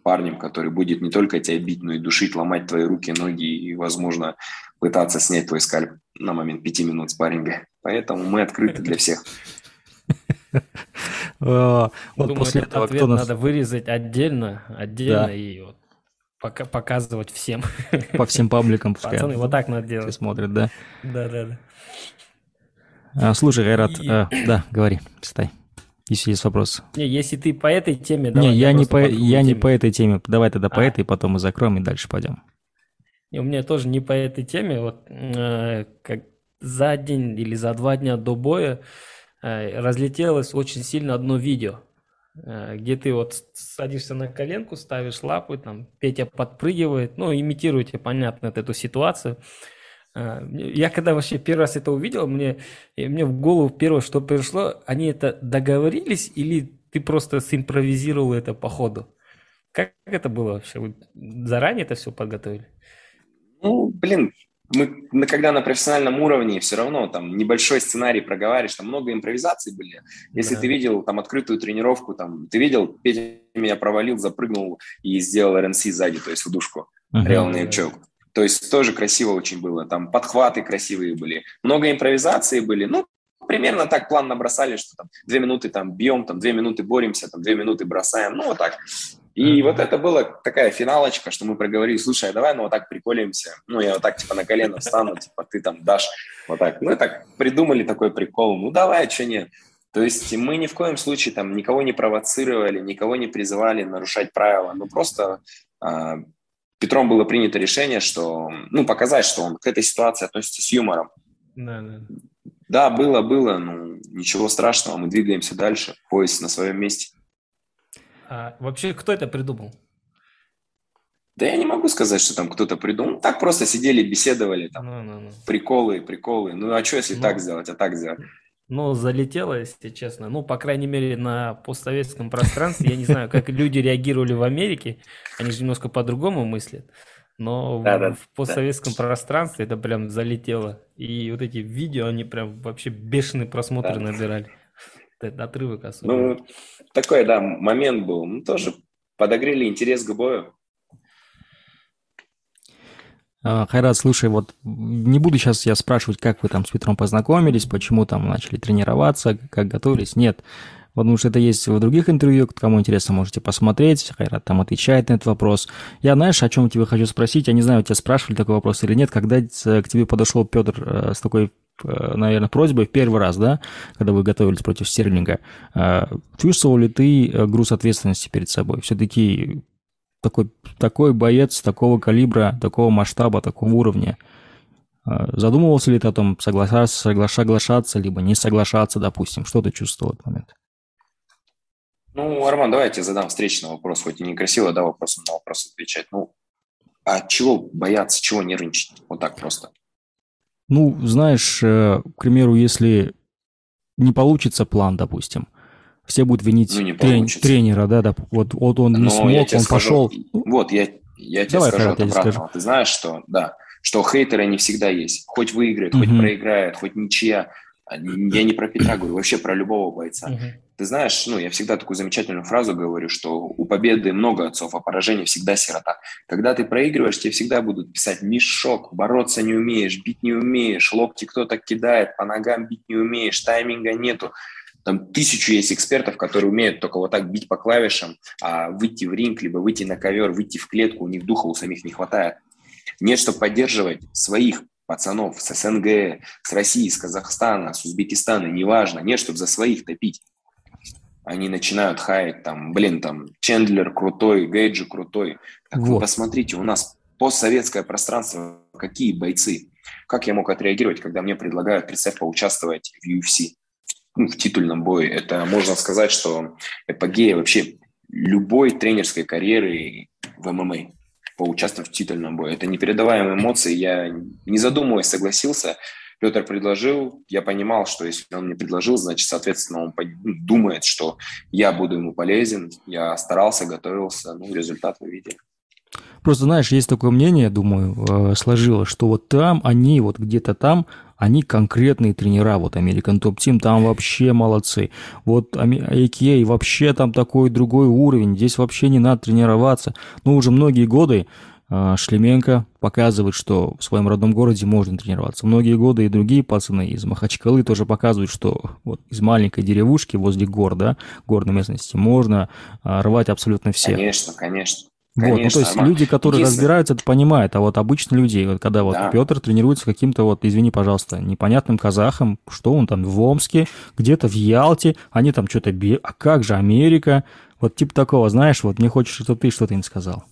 парнем, который будет не только тебя бить, но и душить, ломать твои руки, ноги и, возможно, пытаться снять твой скальп на момент пяти минут спарринга. Поэтому мы открыты для всех. [laughs] Вот после этого кто нас... надо вырезать отдельно, отдельно и вот пока показывать всем. По всем пабликам пускай. Пацаны, вот так надо делать. Все смотрят, да? Да, да, да. А, слушай, Гайрат, и... а, да, говори, читай. Если есть вопрос. Не, если ты по этой теме, давай. Не, я, не по, я не по этой теме. Давай тогда по а. этой, потом мы закроем и дальше пойдем. И у меня тоже не по этой теме. Вот э, как за день или за два дня до боя Э, разлетелось очень сильно одно видео, э, где ты вот садишься на коленку, ставишь лапы, там Петя подпрыгивает, ну, имитируете, понятно, эту ситуацию. Э, я когда вообще первый раз это увидел, мне, мне в голову первое, что пришло, они это договорились или ты просто симпровизировал это по ходу? Как это было вообще? Вы заранее это все подготовили? Ну, блин, мы, когда на профессиональном уровне, все равно там небольшой сценарий проговариваешь, там много импровизаций были. Если да. ты видел там открытую тренировку, там ты видел, Петя меня провалил, запрыгнул и сделал РНС сзади, то есть в душку, uh-huh. реальный чок. То есть тоже красиво очень было, там подхваты красивые были, много импровизации были, ну, примерно так план набросали, что там две минуты там бьем, там две минуты боремся, там две минуты бросаем, ну вот так. И mm-hmm. вот это была такая финалочка, что мы проговорили, слушай, а давай ну вот так приколимся. Ну, я вот так типа на колено встану, [laughs] типа ты там дашь вот так. Мы так придумали такой прикол. Ну, давай, а что нет. То есть мы ни в коем случае там никого не провоцировали, никого не призывали нарушать правила. Мы просто э, Петром было принято решение, что, ну, показать, что он к этой ситуации относится с юмором. Да, да. Да, было, было, ну, ничего страшного, мы двигаемся дальше, поезд на своем месте. А вообще, кто это придумал? Да я не могу сказать, что там кто-то придумал. Так просто сидели, беседовали, там, ну, ну, ну. приколы, приколы. Ну, а что, если ну, так сделать, а так сделать? Ну, залетело, если честно. Ну, по крайней мере, на постсоветском пространстве. Я не знаю, как люди реагировали в Америке. Они же немножко по-другому мыслят. Но да, в, да, в постсоветском да. пространстве это прям залетело. И вот эти видео, они прям вообще бешеные просмотры да. набирали. Отрывок особенно. Ну, такой, да, момент был. Ну, тоже подогрели интерес к бою. А, Хайрат, слушай, вот не буду сейчас я спрашивать, как вы там с Петром познакомились, почему там начали тренироваться, как готовились. Нет, потому что это есть в других интервью, кому интересно, можете посмотреть. Хайрат там отвечает на этот вопрос. Я, знаешь, о чем тебе хочу спросить? Я не знаю, тебя спрашивали такой вопрос или нет, когда к тебе подошел Петр э, с такой наверное, просьбой в первый раз, да, когда вы готовились против Стерлинга, э, чувствовал ли ты э, груз ответственности перед собой? Все-таки такой, такой боец такого калибра, такого масштаба, такого уровня. Задумывался ли ты о том, соглашаться, соглашаться, либо не соглашаться, допустим? Что ты чувствовал в этот момент? Ну, Арман, давай я тебе задам встречный вопрос, хоть и некрасиво, да, вопросом на вопрос отвечать. Ну, а чего бояться, чего нервничать? Вот так просто. Ну, знаешь, э, к примеру, если не получится план, допустим, все будут винить ну, трен- тренера, да, да, вот, вот он не Но смог, он скажу, пошел. Вот, я, я тебе Давай, скажу Харат, это. Ты знаешь, что, да, что хейтеры не всегда есть. Хоть выиграет, угу. хоть проиграет, хоть ничья. Я не про Петра говорю, вообще про любого бойца. Угу. Ты знаешь, ну, я всегда такую замечательную фразу говорю, что у победы много отцов, а поражение всегда сирота. Когда ты проигрываешь, тебе всегда будут писать мешок, бороться не умеешь, бить не умеешь, локти кто-то кидает, по ногам бить не умеешь, тайминга нету. Там тысячу есть экспертов, которые умеют только вот так бить по клавишам, а выйти в ринг, либо выйти на ковер, выйти в клетку, у них духа у самих не хватает. Нет, чтобы поддерживать своих пацанов с СНГ, с России, с Казахстана, с Узбекистана, неважно. Нет, чтобы за своих топить. Они начинают хаять там, блин, там, Чендлер крутой, Гейджи крутой. Так вот. вы посмотрите, у нас постсоветское пространство, какие бойцы. Как я мог отреагировать, когда мне предлагают, представь, поучаствовать в UFC, ну, в титульном бое? Это, можно сказать, что эпогея вообще любой тренерской карьеры в ММА поучаствовать в титульном бое. Это непередаваемые эмоции. Я, не задумываясь, согласился. Петр предложил, я понимал, что если он мне предложил, значит, соответственно, он ну, думает, что я буду ему полезен. Я старался, готовился, ну, результат вы видели. Просто, знаешь, есть такое мнение, думаю, э, сложилось, что вот там они, вот где-то там, они конкретные тренера, вот American Top Team, там вообще молодцы. Вот AKA вообще там такой другой уровень, здесь вообще не надо тренироваться. Ну, уже многие годы э, Шлеменко показывает, что в своем родном городе можно тренироваться. Многие годы и другие пацаны из Махачкалы тоже показывают, что вот из маленькой деревушки возле гор, да, горной местности можно э, рвать абсолютно все. Конечно, конечно. Конечно, вот, ну, то есть Арман. люди, которые Если... разбираются, это понимают, а вот обычные люди, вот, когда вот да. Петр тренируется каким-то вот, извини, пожалуйста, непонятным казахом, что он там в Омске, где-то в Ялте, они там что-то, а как же Америка, вот типа такого, знаешь, вот мне хочется, чтобы ты что-то им сказал.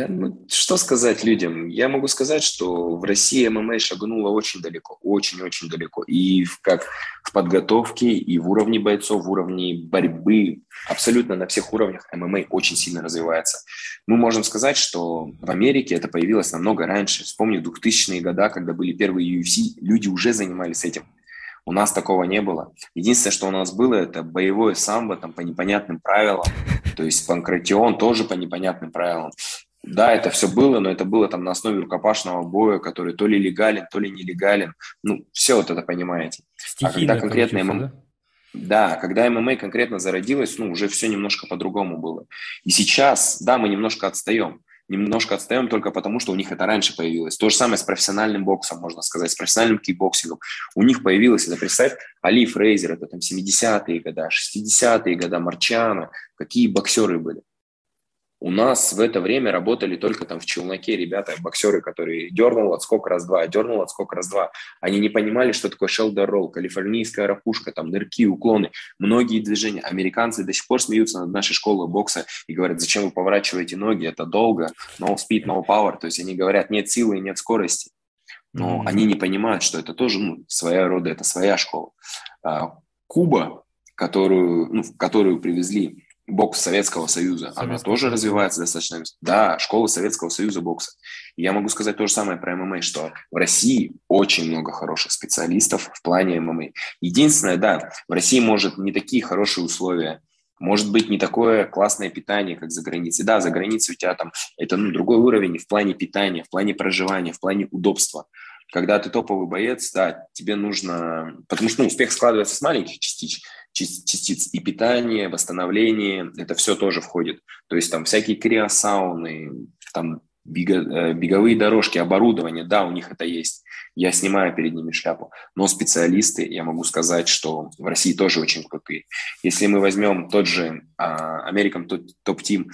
Да, ну, что сказать людям? Я могу сказать, что в России ММА шагнула очень далеко, очень-очень далеко. И в, как в подготовке, и в уровне бойцов, в уровне борьбы, абсолютно на всех уровнях ММА очень сильно развивается. Мы можем сказать, что в Америке это появилось намного раньше. Вспомни 2000-е годы, когда были первые UFC, люди уже занимались этим. У нас такого не было. Единственное, что у нас было, это боевое самбо там, по непонятным правилам. То есть панкратион тоже по непонятным правилам. Да, это все было, но это было там на основе рукопашного боя, который то ли легален, то ли нелегален. Ну, все вот это понимаете. Стихийно, а когда конкретно ММА... Да? Да, когда ММА конкретно зародилась, ну, уже все немножко по-другому было. И сейчас, да, мы немножко отстаем. Немножко отстаем только потому, что у них это раньше появилось. То же самое с профессиональным боксом, можно сказать, с профессиональным кикбоксингом. У них появилось, это представь, Али Фрейзер, это там 70-е годы, 60-е годы, Марчиано, какие боксеры были. У нас в это время работали только там в челноке ребята, боксеры, которые дернул отскок раз-два, дернул отскок раз-два. Они не понимали, что такое шелдер ролл, калифорнийская ракушка, там нырки, уклоны, многие движения. Американцы до сих пор смеются над нашей школой бокса и говорят, зачем вы поворачиваете ноги, это долго, no speed, no power. То есть они говорят, нет силы и нет скорости. Но mm-hmm. они не понимают, что это тоже ну, своя рода, это своя школа. А, Куба, которую, ну, которую привезли бокс Советского Союза, Советского она тоже Союза. развивается достаточно. Да, школа Советского Союза бокса. И я могу сказать то же самое про ММА, что в России очень много хороших специалистов в плане ММА. Единственное, да, в России может не такие хорошие условия, может быть не такое классное питание, как за границей. Да, за границей у тебя там это ну, другой уровень в плане питания, в плане проживания, в плане удобства. Когда ты топовый боец, да, тебе нужно... Потому что ну, успех складывается с маленьких частичек частиц и питание, восстановление, это все тоже входит. То есть там всякие криосауны, там э, беговые дорожки, оборудование, да, у них это есть. Я снимаю перед ними шляпу. Но специалисты, я могу сказать, что в России тоже очень крутые. Если мы возьмем тот же uh, American Top Team,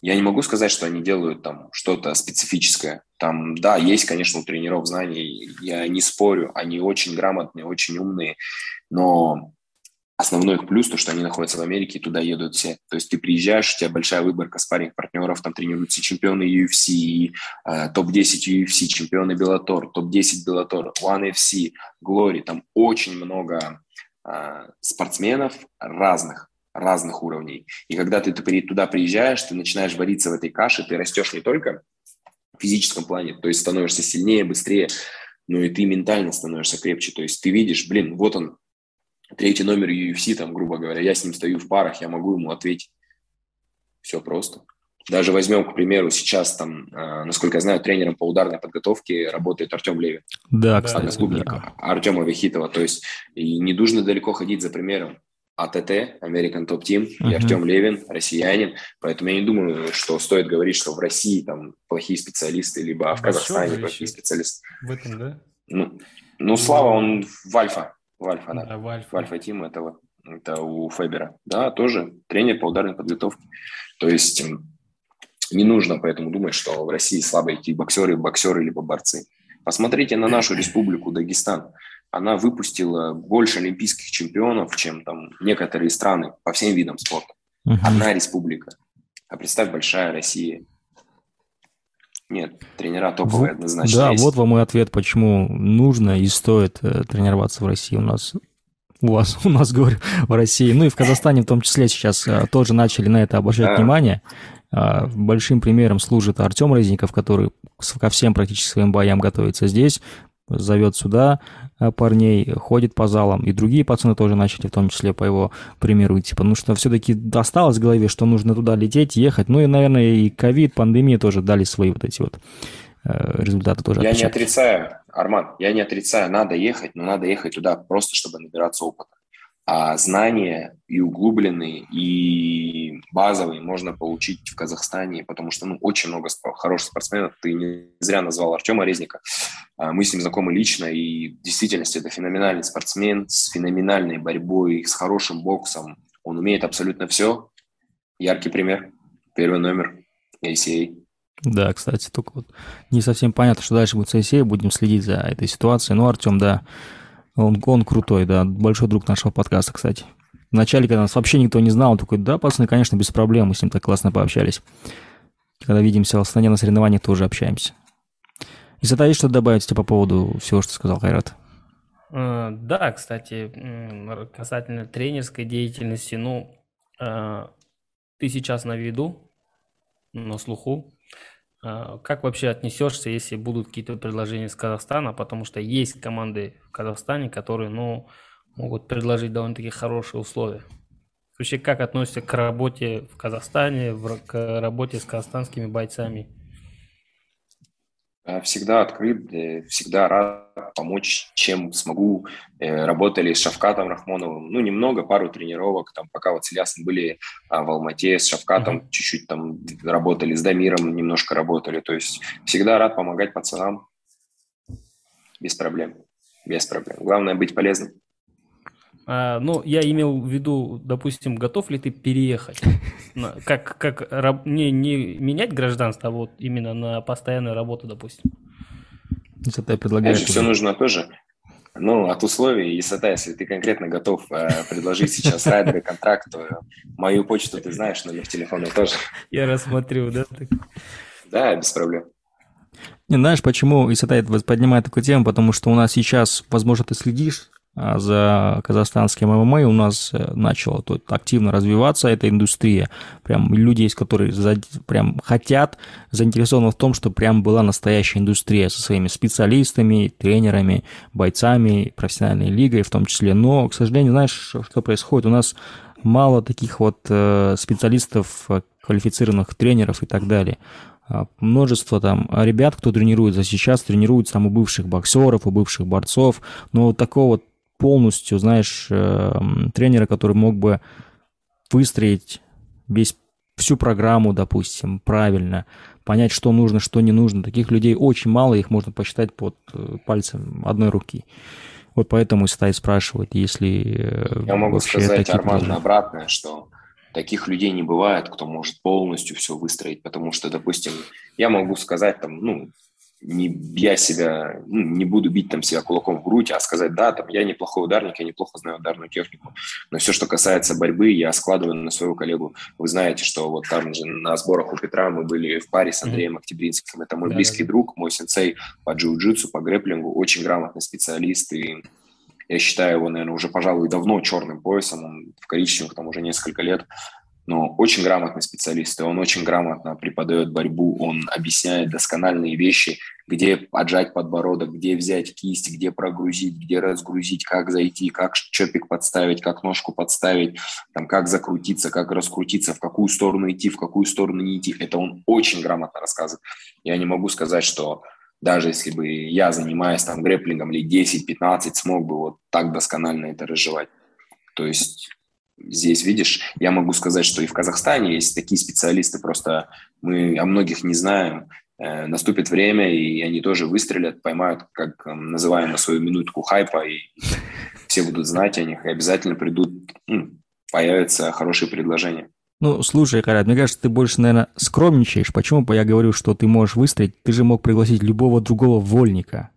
я не могу сказать, что они делают там что-то специфическое. Там, да, есть, конечно, у тренеров знания, я не спорю, они очень грамотные, очень умные, но Основной их плюс, то, что они находятся в Америке, и туда едут все. То есть ты приезжаешь, у тебя большая выборка спарринг партнеров, там тренируются чемпионы UFC, э, топ-10 UFC, чемпионы Bellator, топ-10 Bellator, One FC, Glory, там очень много э, спортсменов разных, разных уровней. И когда ты, ты туда приезжаешь, ты начинаешь вариться в этой каше, ты растешь не только в физическом плане, то есть становишься сильнее, быстрее, но и ты ментально становишься крепче. То есть ты видишь, блин, вот он, третий номер UFC, там, грубо говоря, я с ним стою в парах, я могу ему ответить. Все просто. Даже возьмем, к примеру, сейчас там, э, насколько я знаю, тренером по ударной подготовке работает Артем Левин. Да, кстати. Одноклубника да. Артема Вехитова. То есть и не нужно далеко ходить за примером. АТТ, American Top Team, uh-huh. и Артем Левин, россиянин. Поэтому я не думаю, что стоит говорить, что в России там плохие специалисты, либо в Казахстане плохие специалисты. В этом, да? Ну, ну, Слава, он в Альфа. В Альфа, да. да в Альфа. В Альфа Тим это, это у Фебера. Да, тоже тренер по ударной подготовке. То есть не нужно поэтому думать, что в России слабые идти боксеры, боксеры либо борцы. Посмотрите на нашу республику Дагестан. Она выпустила больше олимпийских чемпионов, чем там некоторые страны по всем видам спорта. Одна республика. А представь, большая Россия. Нет, тренера топовые однозначно Да, есть. вот вам и ответ, почему нужно и стоит э, тренироваться в России. У нас у вас, [laughs] у нас, говорю, в России, ну и в Казахстане в том числе сейчас э, тоже начали на это обращать да. внимание. А, большим примером служит Артем Резников, который ко всем практически своим боям готовится здесь, зовет сюда парней, ходит по залам, и другие пацаны тоже начали, в том числе по его примеру идти, потому что все-таки досталось в голове, что нужно туда лететь, ехать, ну и, наверное, и ковид, пандемия тоже дали свои вот эти вот э, результаты тоже. Я не отрицаю, Арман, я не отрицаю, надо ехать, но надо ехать туда просто, чтобы набираться опыта а знания и углубленные, и базовые можно получить в Казахстане, потому что ну, очень много хороших спортсменов. Ты не зря назвал Артема Резника. А, мы с ним знакомы лично, и в действительности это феноменальный спортсмен с феноменальной борьбой, с хорошим боксом. Он умеет абсолютно все. Яркий пример. Первый номер ACA. Да, кстати, только вот не совсем понятно, что дальше будет с ACA. Будем следить за этой ситуацией. Ну, Артем, да, он, он крутой, да, большой друг нашего подкаста, кстати. Вначале, когда нас вообще никто не знал, он такой, да, пацаны, конечно, без проблем, мы с ним так классно пообщались. Когда видимся в Астане на соревнованиях, тоже общаемся. И есть что добавить тебе по поводу всего, что сказал Хайрат? Э, да, кстати, касательно тренерской деятельности, ну, э, ты сейчас на виду, на слуху, как вообще отнесешься, если будут какие-то предложения из Казахстана? Потому что есть команды в Казахстане, которые, ну, могут предложить довольно-таки хорошие условия. Вообще, как относишься к работе в Казахстане, к работе с казахстанскими бойцами? Э, всегда открыт, э, всегда рад помочь, чем смогу. Э, работали с Шавкатом Рахмоновым, ну, немного, пару тренировок, там, пока вот с Ильясом были а, в Алмате, с Шавкатом mm-hmm. чуть-чуть там работали, с Дамиром немножко работали, то есть всегда рад помогать пацанам без проблем, без проблем. Главное быть полезным. А, ну, я имел в виду, допустим, готов ли ты переехать? [laughs] Как, как не, не менять гражданство, а вот именно на постоянную работу, допустим. Это я предлагаю. все нужно тоже. Ну, от условий, и Исата, если ты конкретно готов э, предложить сейчас райдеры контракт, то мою почту ты знаешь, номер телефона тоже. Я рассмотрю, да? Да, без проблем. Не знаешь, почему Исатай поднимает такую тему? Потому что у нас сейчас, возможно, ты следишь за казахстанским ММА у нас э, начала тут активно развиваться эта индустрия. Прям люди есть, которые за, прям хотят, заинтересованы в том, что прям была настоящая индустрия со своими специалистами, тренерами, бойцами, профессиональной лигой в том числе. Но, к сожалению, знаешь, что происходит? У нас мало таких вот э, специалистов, э, квалифицированных тренеров и так далее а, множество там ребят, кто тренируется сейчас, тренируются там у бывших боксеров, у бывших борцов, но вот такого полностью, знаешь, эм, тренера, который мог бы выстроить весь всю программу, допустим, правильно, понять, что нужно, что не нужно. Таких людей очень мало, их можно посчитать под э, пальцем одной руки. Вот поэтому Стай спрашивает, если... Э, Я могу сказать, Арман, обратное, что таких людей не бывает, кто может полностью все выстроить, потому что, допустим, я могу сказать, там, ну, не я себя, ну, не буду бить там себя кулаком в грудь, а сказать, да, там, я неплохой ударник, я неплохо знаю ударную технику, но все, что касается борьбы, я складываю на своего коллегу. Вы знаете, что вот там же на сборах у Петра мы были в паре с Андреем mm-hmm. Октябринским, это мой да, близкий да. друг, мой сенсей по джиу-джитсу, по грэплингу, очень грамотный специалист, и я считаю его, наверное, уже, пожалуй, давно черным поясом, он в коричневых там уже несколько лет, но очень грамотный специалист, и он очень грамотно преподает борьбу, он объясняет доскональные вещи, где отжать подбородок, где взять кисть, где прогрузить, где разгрузить, как зайти, как чопик подставить, как ножку подставить, там, как закрутиться, как раскрутиться, в какую сторону идти, в какую сторону не идти. Это он очень грамотно рассказывает. Я не могу сказать, что даже если бы я, занимаясь там грэплингом лет 10-15, смог бы вот так досконально это разжевать. То есть здесь, видишь, я могу сказать, что и в Казахстане есть такие специалисты, просто мы о многих не знаем. Э, наступит время, и они тоже выстрелят, поймают, как называем, на свою минутку хайпа, и все будут знать о них, и обязательно придут, появятся хорошие предложения. Ну, слушай, Карат, мне кажется, ты больше, наверное, скромничаешь. Почему я говорю, что ты можешь выстроить? Ты же мог пригласить любого другого вольника.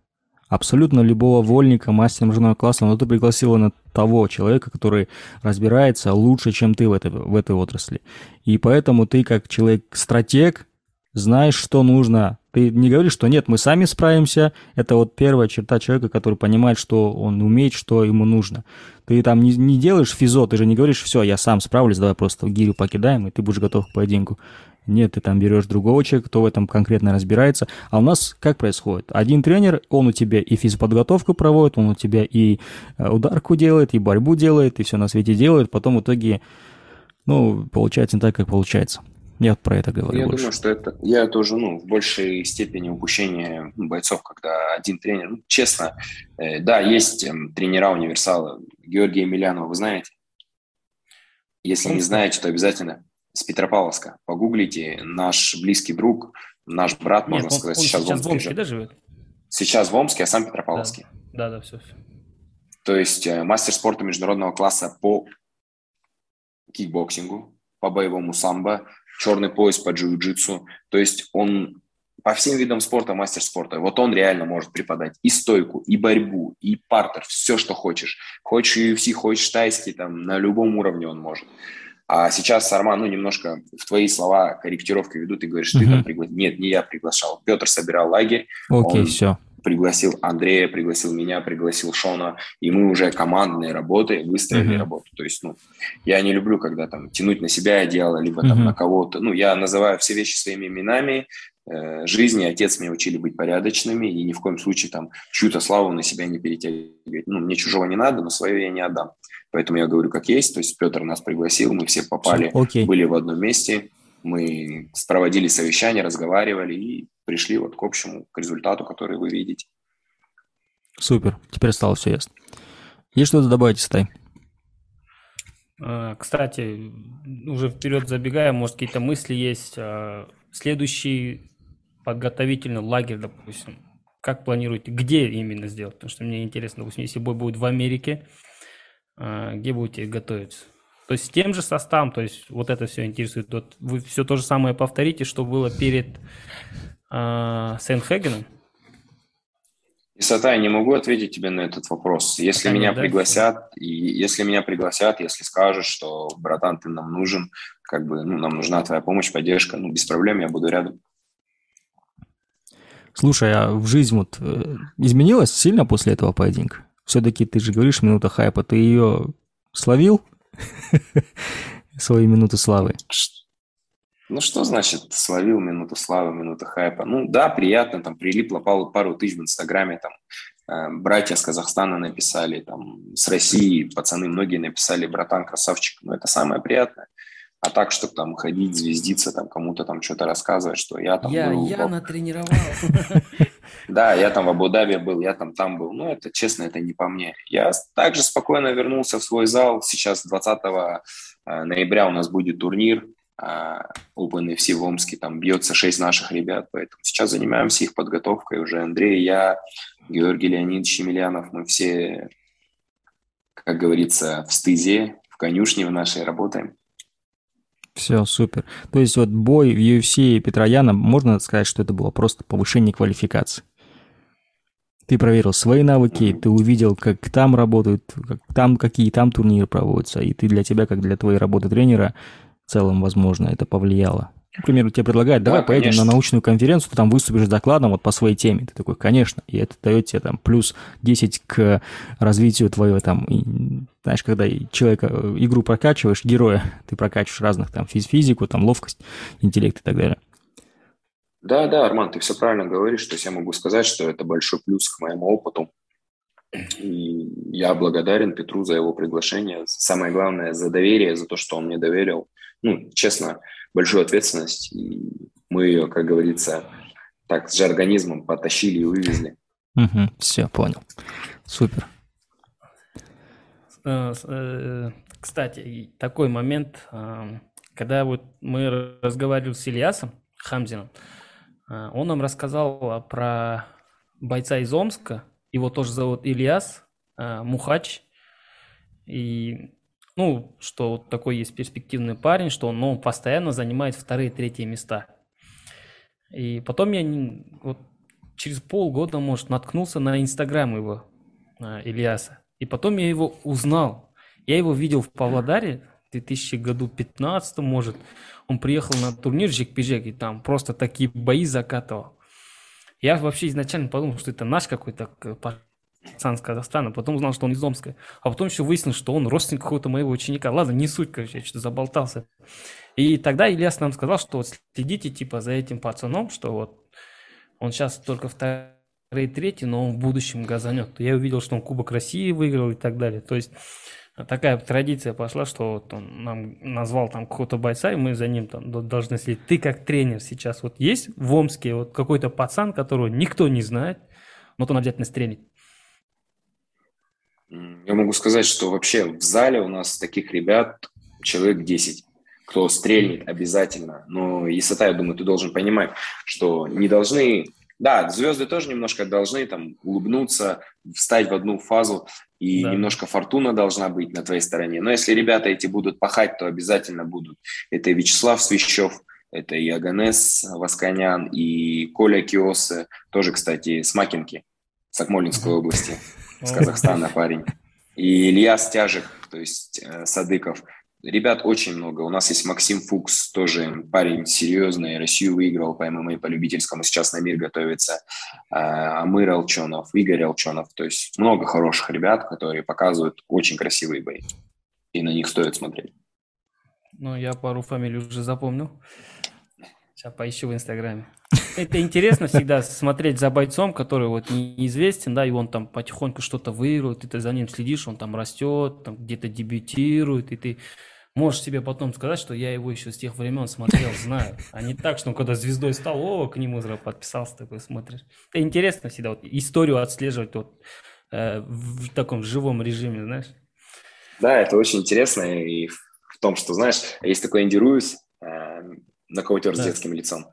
Абсолютно любого вольника, мастера мужного класса, но ты пригласил на того человека, который разбирается лучше, чем ты в этой, в этой отрасли. И поэтому ты, как человек-стратег, знаешь, что нужно. Ты не говоришь, что нет, мы сами справимся. Это вот первая черта человека, который понимает, что он умеет, что ему нужно. Ты там не, не делаешь физо, ты же не говоришь, все, я сам справлюсь, давай просто гирю покидаем, и ты будешь готов к поединку. Нет, ты там берешь другого человека, кто в этом конкретно разбирается. А у нас как происходит? Один тренер, он у тебя и физподготовку проводит, он у тебя и э, ударку делает, и борьбу делает, и все на свете делает. Потом в итоге, ну, получается не так, как получается. Я про это говорю Я больше. думаю, что это, я тоже, ну, в большей степени упущение бойцов, когда один тренер, ну, честно, э, да, есть э, тренера универсала, Георгия Емельянова, вы знаете? Если не знаете, то обязательно с Петропавловска. Погуглите, наш близкий друг, наш брат, Нет, можно он, сказать, он сейчас, сейчас в Омске, живет. да, живет? Сейчас в Омске, а сам Петропавловский. Да, да, да все, все. То есть э, мастер спорта международного класса по кикбоксингу, по боевому самбо, черный пояс по джиу-джитсу. То есть он по всем видам спорта мастер спорта. Вот он реально может преподать и стойку, и борьбу, и партер, все, что хочешь. Хочешь UFC, хочешь тайский, там, на любом уровне он может. А сейчас, Арман, ну, немножко в твои слова корректировки ведут, ты говоришь, ты там пригласил. Нет, не я приглашал. Петр собирал лагерь. Окей, он все. Пригласил Андрея, пригласил меня, пригласил Шона, и мы уже командной работой выстроили uh-huh. работу. То есть, ну, я не люблю, когда там тянуть на себя одеяло, либо там uh-huh. на кого-то. Ну, я называю все вещи своими именами, жизни. Отец меня учили быть порядочными и ни в коем случае там чью-то славу на себя не перетягивать. Ну, мне чужого не надо, но свое я не отдам. Поэтому я говорю, как есть. То есть Петр нас пригласил, мы все попали, okay. были в одном месте, мы проводили совещание, разговаривали и пришли вот к общему, к результату, который вы видите. Супер, теперь стало все ясно. Есть что-то добавить, Стай? А, кстати, уже вперед забегая, может, какие-то мысли есть. А, следующий подготовительный лагерь, допустим, как планируете, где именно сделать? Потому что мне интересно, допустим, если бой будет в Америке, а, где будете готовиться? То есть с тем же составом, то есть вот это все интересует. Вот вы все то же самое повторите, что было перед э, Сент-Хэгеном? Исата, я не могу ответить тебе на этот вопрос. Если Конечно, меня да? пригласят, и если меня пригласят, если скажут, что, братан, ты нам нужен, как бы, ну, нам нужна твоя помощь, поддержка, ну, без проблем, я буду рядом. Слушай, а в жизнь вот э, изменилась сильно после этого поединка? Все-таки ты же говоришь минута хайпа, ты ее словил? [laughs] Свою минуту славы. Ну, что значит словил минуту славы, минуту хайпа? Ну, да, приятно, там прилипло пару, пару тысяч в Инстаграме, там э, братья с Казахстана написали, там с России пацаны многие написали, братан, красавчик, ну, это самое приятное. А так, чтобы там ходить, звездиться, там кому-то там что-то рассказывать, что я там Я, был, я натренировал. [laughs] Да, я там в Абу-Даби был, я там там был. Ну, это, честно, это не по мне. Я также спокойно вернулся в свой зал. Сейчас 20 э, ноября у нас будет турнир OpenFC в Омске. Там бьется шесть наших ребят, поэтому сейчас занимаемся их подготовкой. Уже Андрей, я, Георгий Леонидович Емельянов, мы все, как говорится, в стызе, в конюшне в нашей работаем. Все, супер. То есть вот бой в UFC Петра Яна, можно сказать, что это было просто повышение квалификации? Ты проверил свои навыки, ты увидел, как там работают, как там, какие там турниры проводятся, и ты для тебя, как для твоей работы тренера, в целом, возможно, это повлияло. К примеру, тебе предлагают, давай да, поедем конечно. на научную конференцию, ты там выступишь с докладом вот по своей теме. Ты такой, конечно, и это дает тебе там плюс 10 к развитию твоего там, и, знаешь, когда человека, э, игру прокачиваешь, героя, ты прокачиваешь разных там физику, там ловкость, интеллект и так далее. Да, да, Арман, ты все правильно говоришь, то есть я могу сказать, что это большой плюс к моему опыту. И я благодарен Петру за его приглашение. Самое главное, за доверие, за то, что он мне доверил. Ну, честно, большую ответственность, и мы ее, как говорится, так с жаргонизмом потащили и вывезли. Угу, все, понял. Супер. Э, э, кстати, такой момент, э, когда вот мы разговаривали с Ильясом Хамзином, он нам рассказал про бойца из Омска, его тоже зовут Ильяс Мухач, И, ну, что вот такой есть перспективный парень, что он ну, постоянно занимает вторые, третьи места. И потом я вот через полгода, может, наткнулся на Инстаграм его, а, Ильяса. И потом я его узнал. Я его видел в Павлодаре в 2000 году 15 может. Он приехал на турнир Жек-Пижек, и там просто такие бои закатывал. Я вообще изначально подумал, что это наш какой-то пацан с Казахстана, потом узнал, что он из Омска. А потом еще выяснилось, что он родственник какого-то моего ученика. Ладно, не суть, короче, я что-то заболтался. И тогда Ильяс нам сказал, что вот следите типа за этим пацаном, что вот он сейчас только второй, третий, но он в будущем газанет. Я увидел, что он Кубок России выиграл и так далее. То есть такая традиция пошла, что вот он нам назвал там какого-то бойца, и мы за ним там должны следить. Ты как тренер сейчас вот есть в Омске вот какой-то пацан, которого никто не знает, но вот он обязательно стрелит. Я могу сказать, что вообще в зале у нас таких ребят человек 10 кто стрельнет обязательно. Но Исата, я думаю, ты должен понимать, что не должны... Да, звезды тоже немножко должны там улыбнуться, встать в одну фазу, и да. немножко фортуна должна быть на твоей стороне. Но если ребята эти будут пахать, то обязательно будут. Это Вячеслав Свящев, это и Аганес Васканян, и Коля Киосы, тоже, кстати, с Макинки, с Акмолинской области, с Казахстана парень. И Илья Стяжик, то есть э, Садыков – Ребят очень много. У нас есть Максим Фукс, тоже парень серьезный, Россию выиграл по ММА, по любительскому, сейчас на мир готовится. А, Амыр Алчонов, Игорь Алчонов. То есть много хороших ребят, которые показывают очень красивые бои. И на них стоит смотреть. Ну, я пару фамилий уже запомнил. Сейчас поищу в Инстаграме. [laughs] Это интересно всегда смотреть за бойцом, который вот неизвестен, да, и он там потихоньку что-то выигрывает, и ты за ним следишь, он там растет, там где-то дебютирует, и ты можешь себе потом сказать, что я его еще с тех времен смотрел, знаю. А не так, что он когда звездой стал, о, к нему сразу подписался, такой смотришь. Это интересно всегда, вот, историю отслеживать вот, э, в таком живом режиме, знаешь. Да, это очень интересно и в том, что, знаешь, есть такой Энди Руис, э, на да. с детским лицом.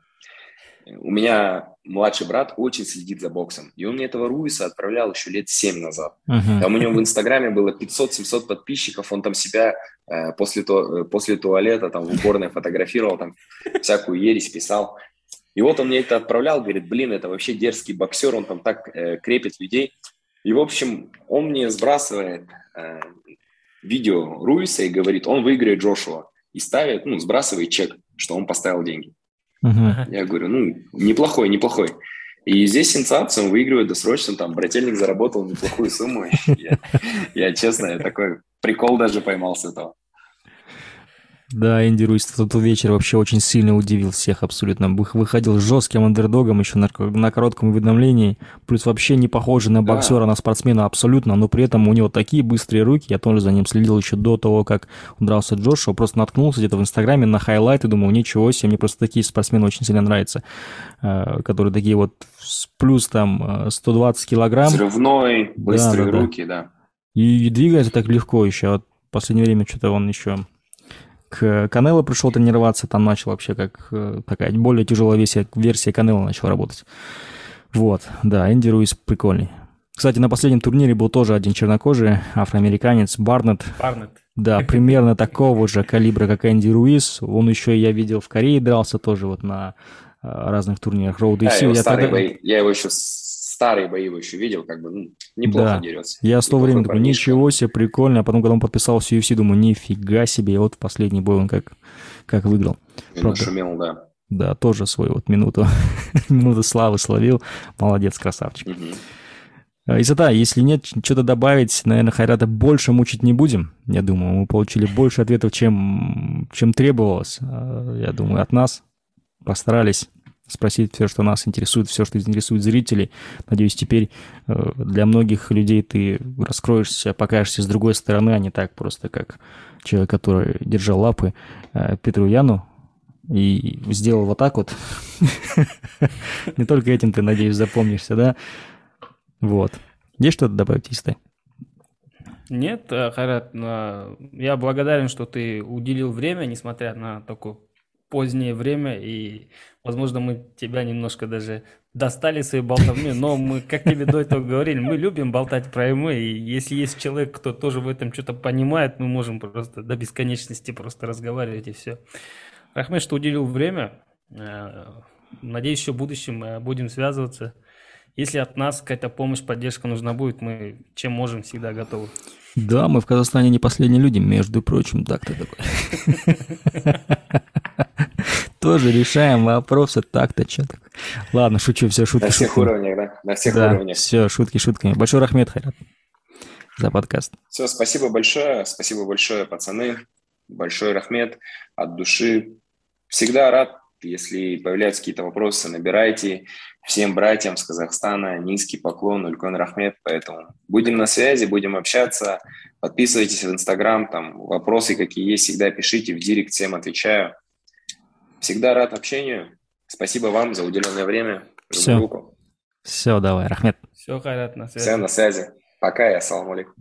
У меня младший брат очень следит за боксом, и он мне этого Руиса отправлял еще лет 7 назад. Uh-huh. Там у него в Инстаграме было 500-700 подписчиков, он там себя э, после, то, э, после туалета там в уборной фотографировал, там всякую ересь писал. И вот он мне это отправлял, говорит, блин, это вообще дерзкий боксер, он там так э, крепит людей. И, в общем, он мне сбрасывает э, видео Руиса и говорит, он выиграет Джошуа. И ставит, ну, сбрасывает чек, что он поставил деньги. Uh-huh. Я говорю, ну, неплохой, неплохой. И здесь сенсация, он выигрывает досрочно, там, брательник заработал неплохую сумму. [laughs] Я, честно, я такой прикол даже поймал с этого. Да, Энди Руис тот вечер вообще очень сильно удивил всех абсолютно. Выходил жестким андердогом еще на, на коротком уведомлении, плюс вообще не похожий на боксера, да. на спортсмена абсолютно, но при этом у него такие быстрые руки, я тоже за ним следил еще до того, как дрался Джошуа, просто наткнулся где-то в Инстаграме на хайлайты, думал, ничего себе, мне просто такие спортсмены очень сильно нравятся, э, которые такие вот плюс там 120 э, килограмм. Взрывной, быстрые да, да, руки, да. да. И двигается так легко еще, вот в последнее время что-то он еще к Канело пришел тренироваться, там начал вообще как э, такая более тяжелая версия, версия Канело начал работать. Вот, да, Энди Руис прикольный. Кстати, на последнем турнире был тоже один чернокожий афроамериканец Барнетт. Барнетт. Да, [laughs] примерно такого же калибра, как Энди Руис. Он еще, я видел, в Корее дрался тоже вот на э, разных турнирах Роуд я, тогда... я его еще старые бои его еще видел, как бы, ну, неплохо да. дерется. Я с того времени думаю, ничего себе, прикольно. А потом, когда он подписался UFC, думаю, нифига себе. И вот в последний бой он как, как выиграл. Правда, шумел, да. Да, тоже свою вот минуту, [laughs] минуту славы словил. Молодец, красавчик. Угу. Исата, если нет, что-то добавить, наверное, Хайрата больше мучить не будем. Я думаю, мы получили больше ответов, чем, чем требовалось. А, я думаю, от нас постарались спросить все, что нас интересует, все, что интересует зрителей. Надеюсь, теперь э, для многих людей ты раскроешься, покажешься с другой стороны, а не так просто, как человек, который держал лапы э, Петру Яну и сделал вот так вот. [laughs] Не только этим ты, надеюсь, запомнишься, да? Вот. Есть что-то добавить, Истай? Нет, э, Харат, я благодарен, что ты уделил время, несмотря на такой позднее время, и, возможно, мы тебя немножко даже достали своей болтовней, но мы, как тебе до этого говорили, мы любим болтать про ММА, и если есть человек, кто тоже в этом что-то понимает, мы можем просто до бесконечности просто разговаривать и все. Рахмет, что уделил время. Э, надеюсь, еще в будущем э, будем связываться. Если от нас какая-то помощь, поддержка нужна будет, мы чем можем, всегда готовы. Да, мы в Казахстане не последние люди, между прочим, так-то такой. [laughs] Тоже решаем вопросы так-то, что так. Ладно, шучу, все, шутки На всех уровнях, да? На всех уровнях. все, шутки шутками. Большой рахмет, Хайрат, за подкаст. Все, спасибо большое, спасибо большое, пацаны. Большой рахмет от души. Всегда рад, если появляются какие-то вопросы, набирайте. Всем братьям с Казахстана низкий поклон, Улькон Рахмет. Поэтому будем на связи, будем общаться. Подписывайтесь в Инстаграм, там вопросы какие есть, всегда пишите, в директ всем отвечаю. Всегда рад общению. Спасибо вам за уделенное время. Все. Все, давай, Рахмет. Все, Хайрат, на связи. Все, на связи. Пока и ассаламу алейкум.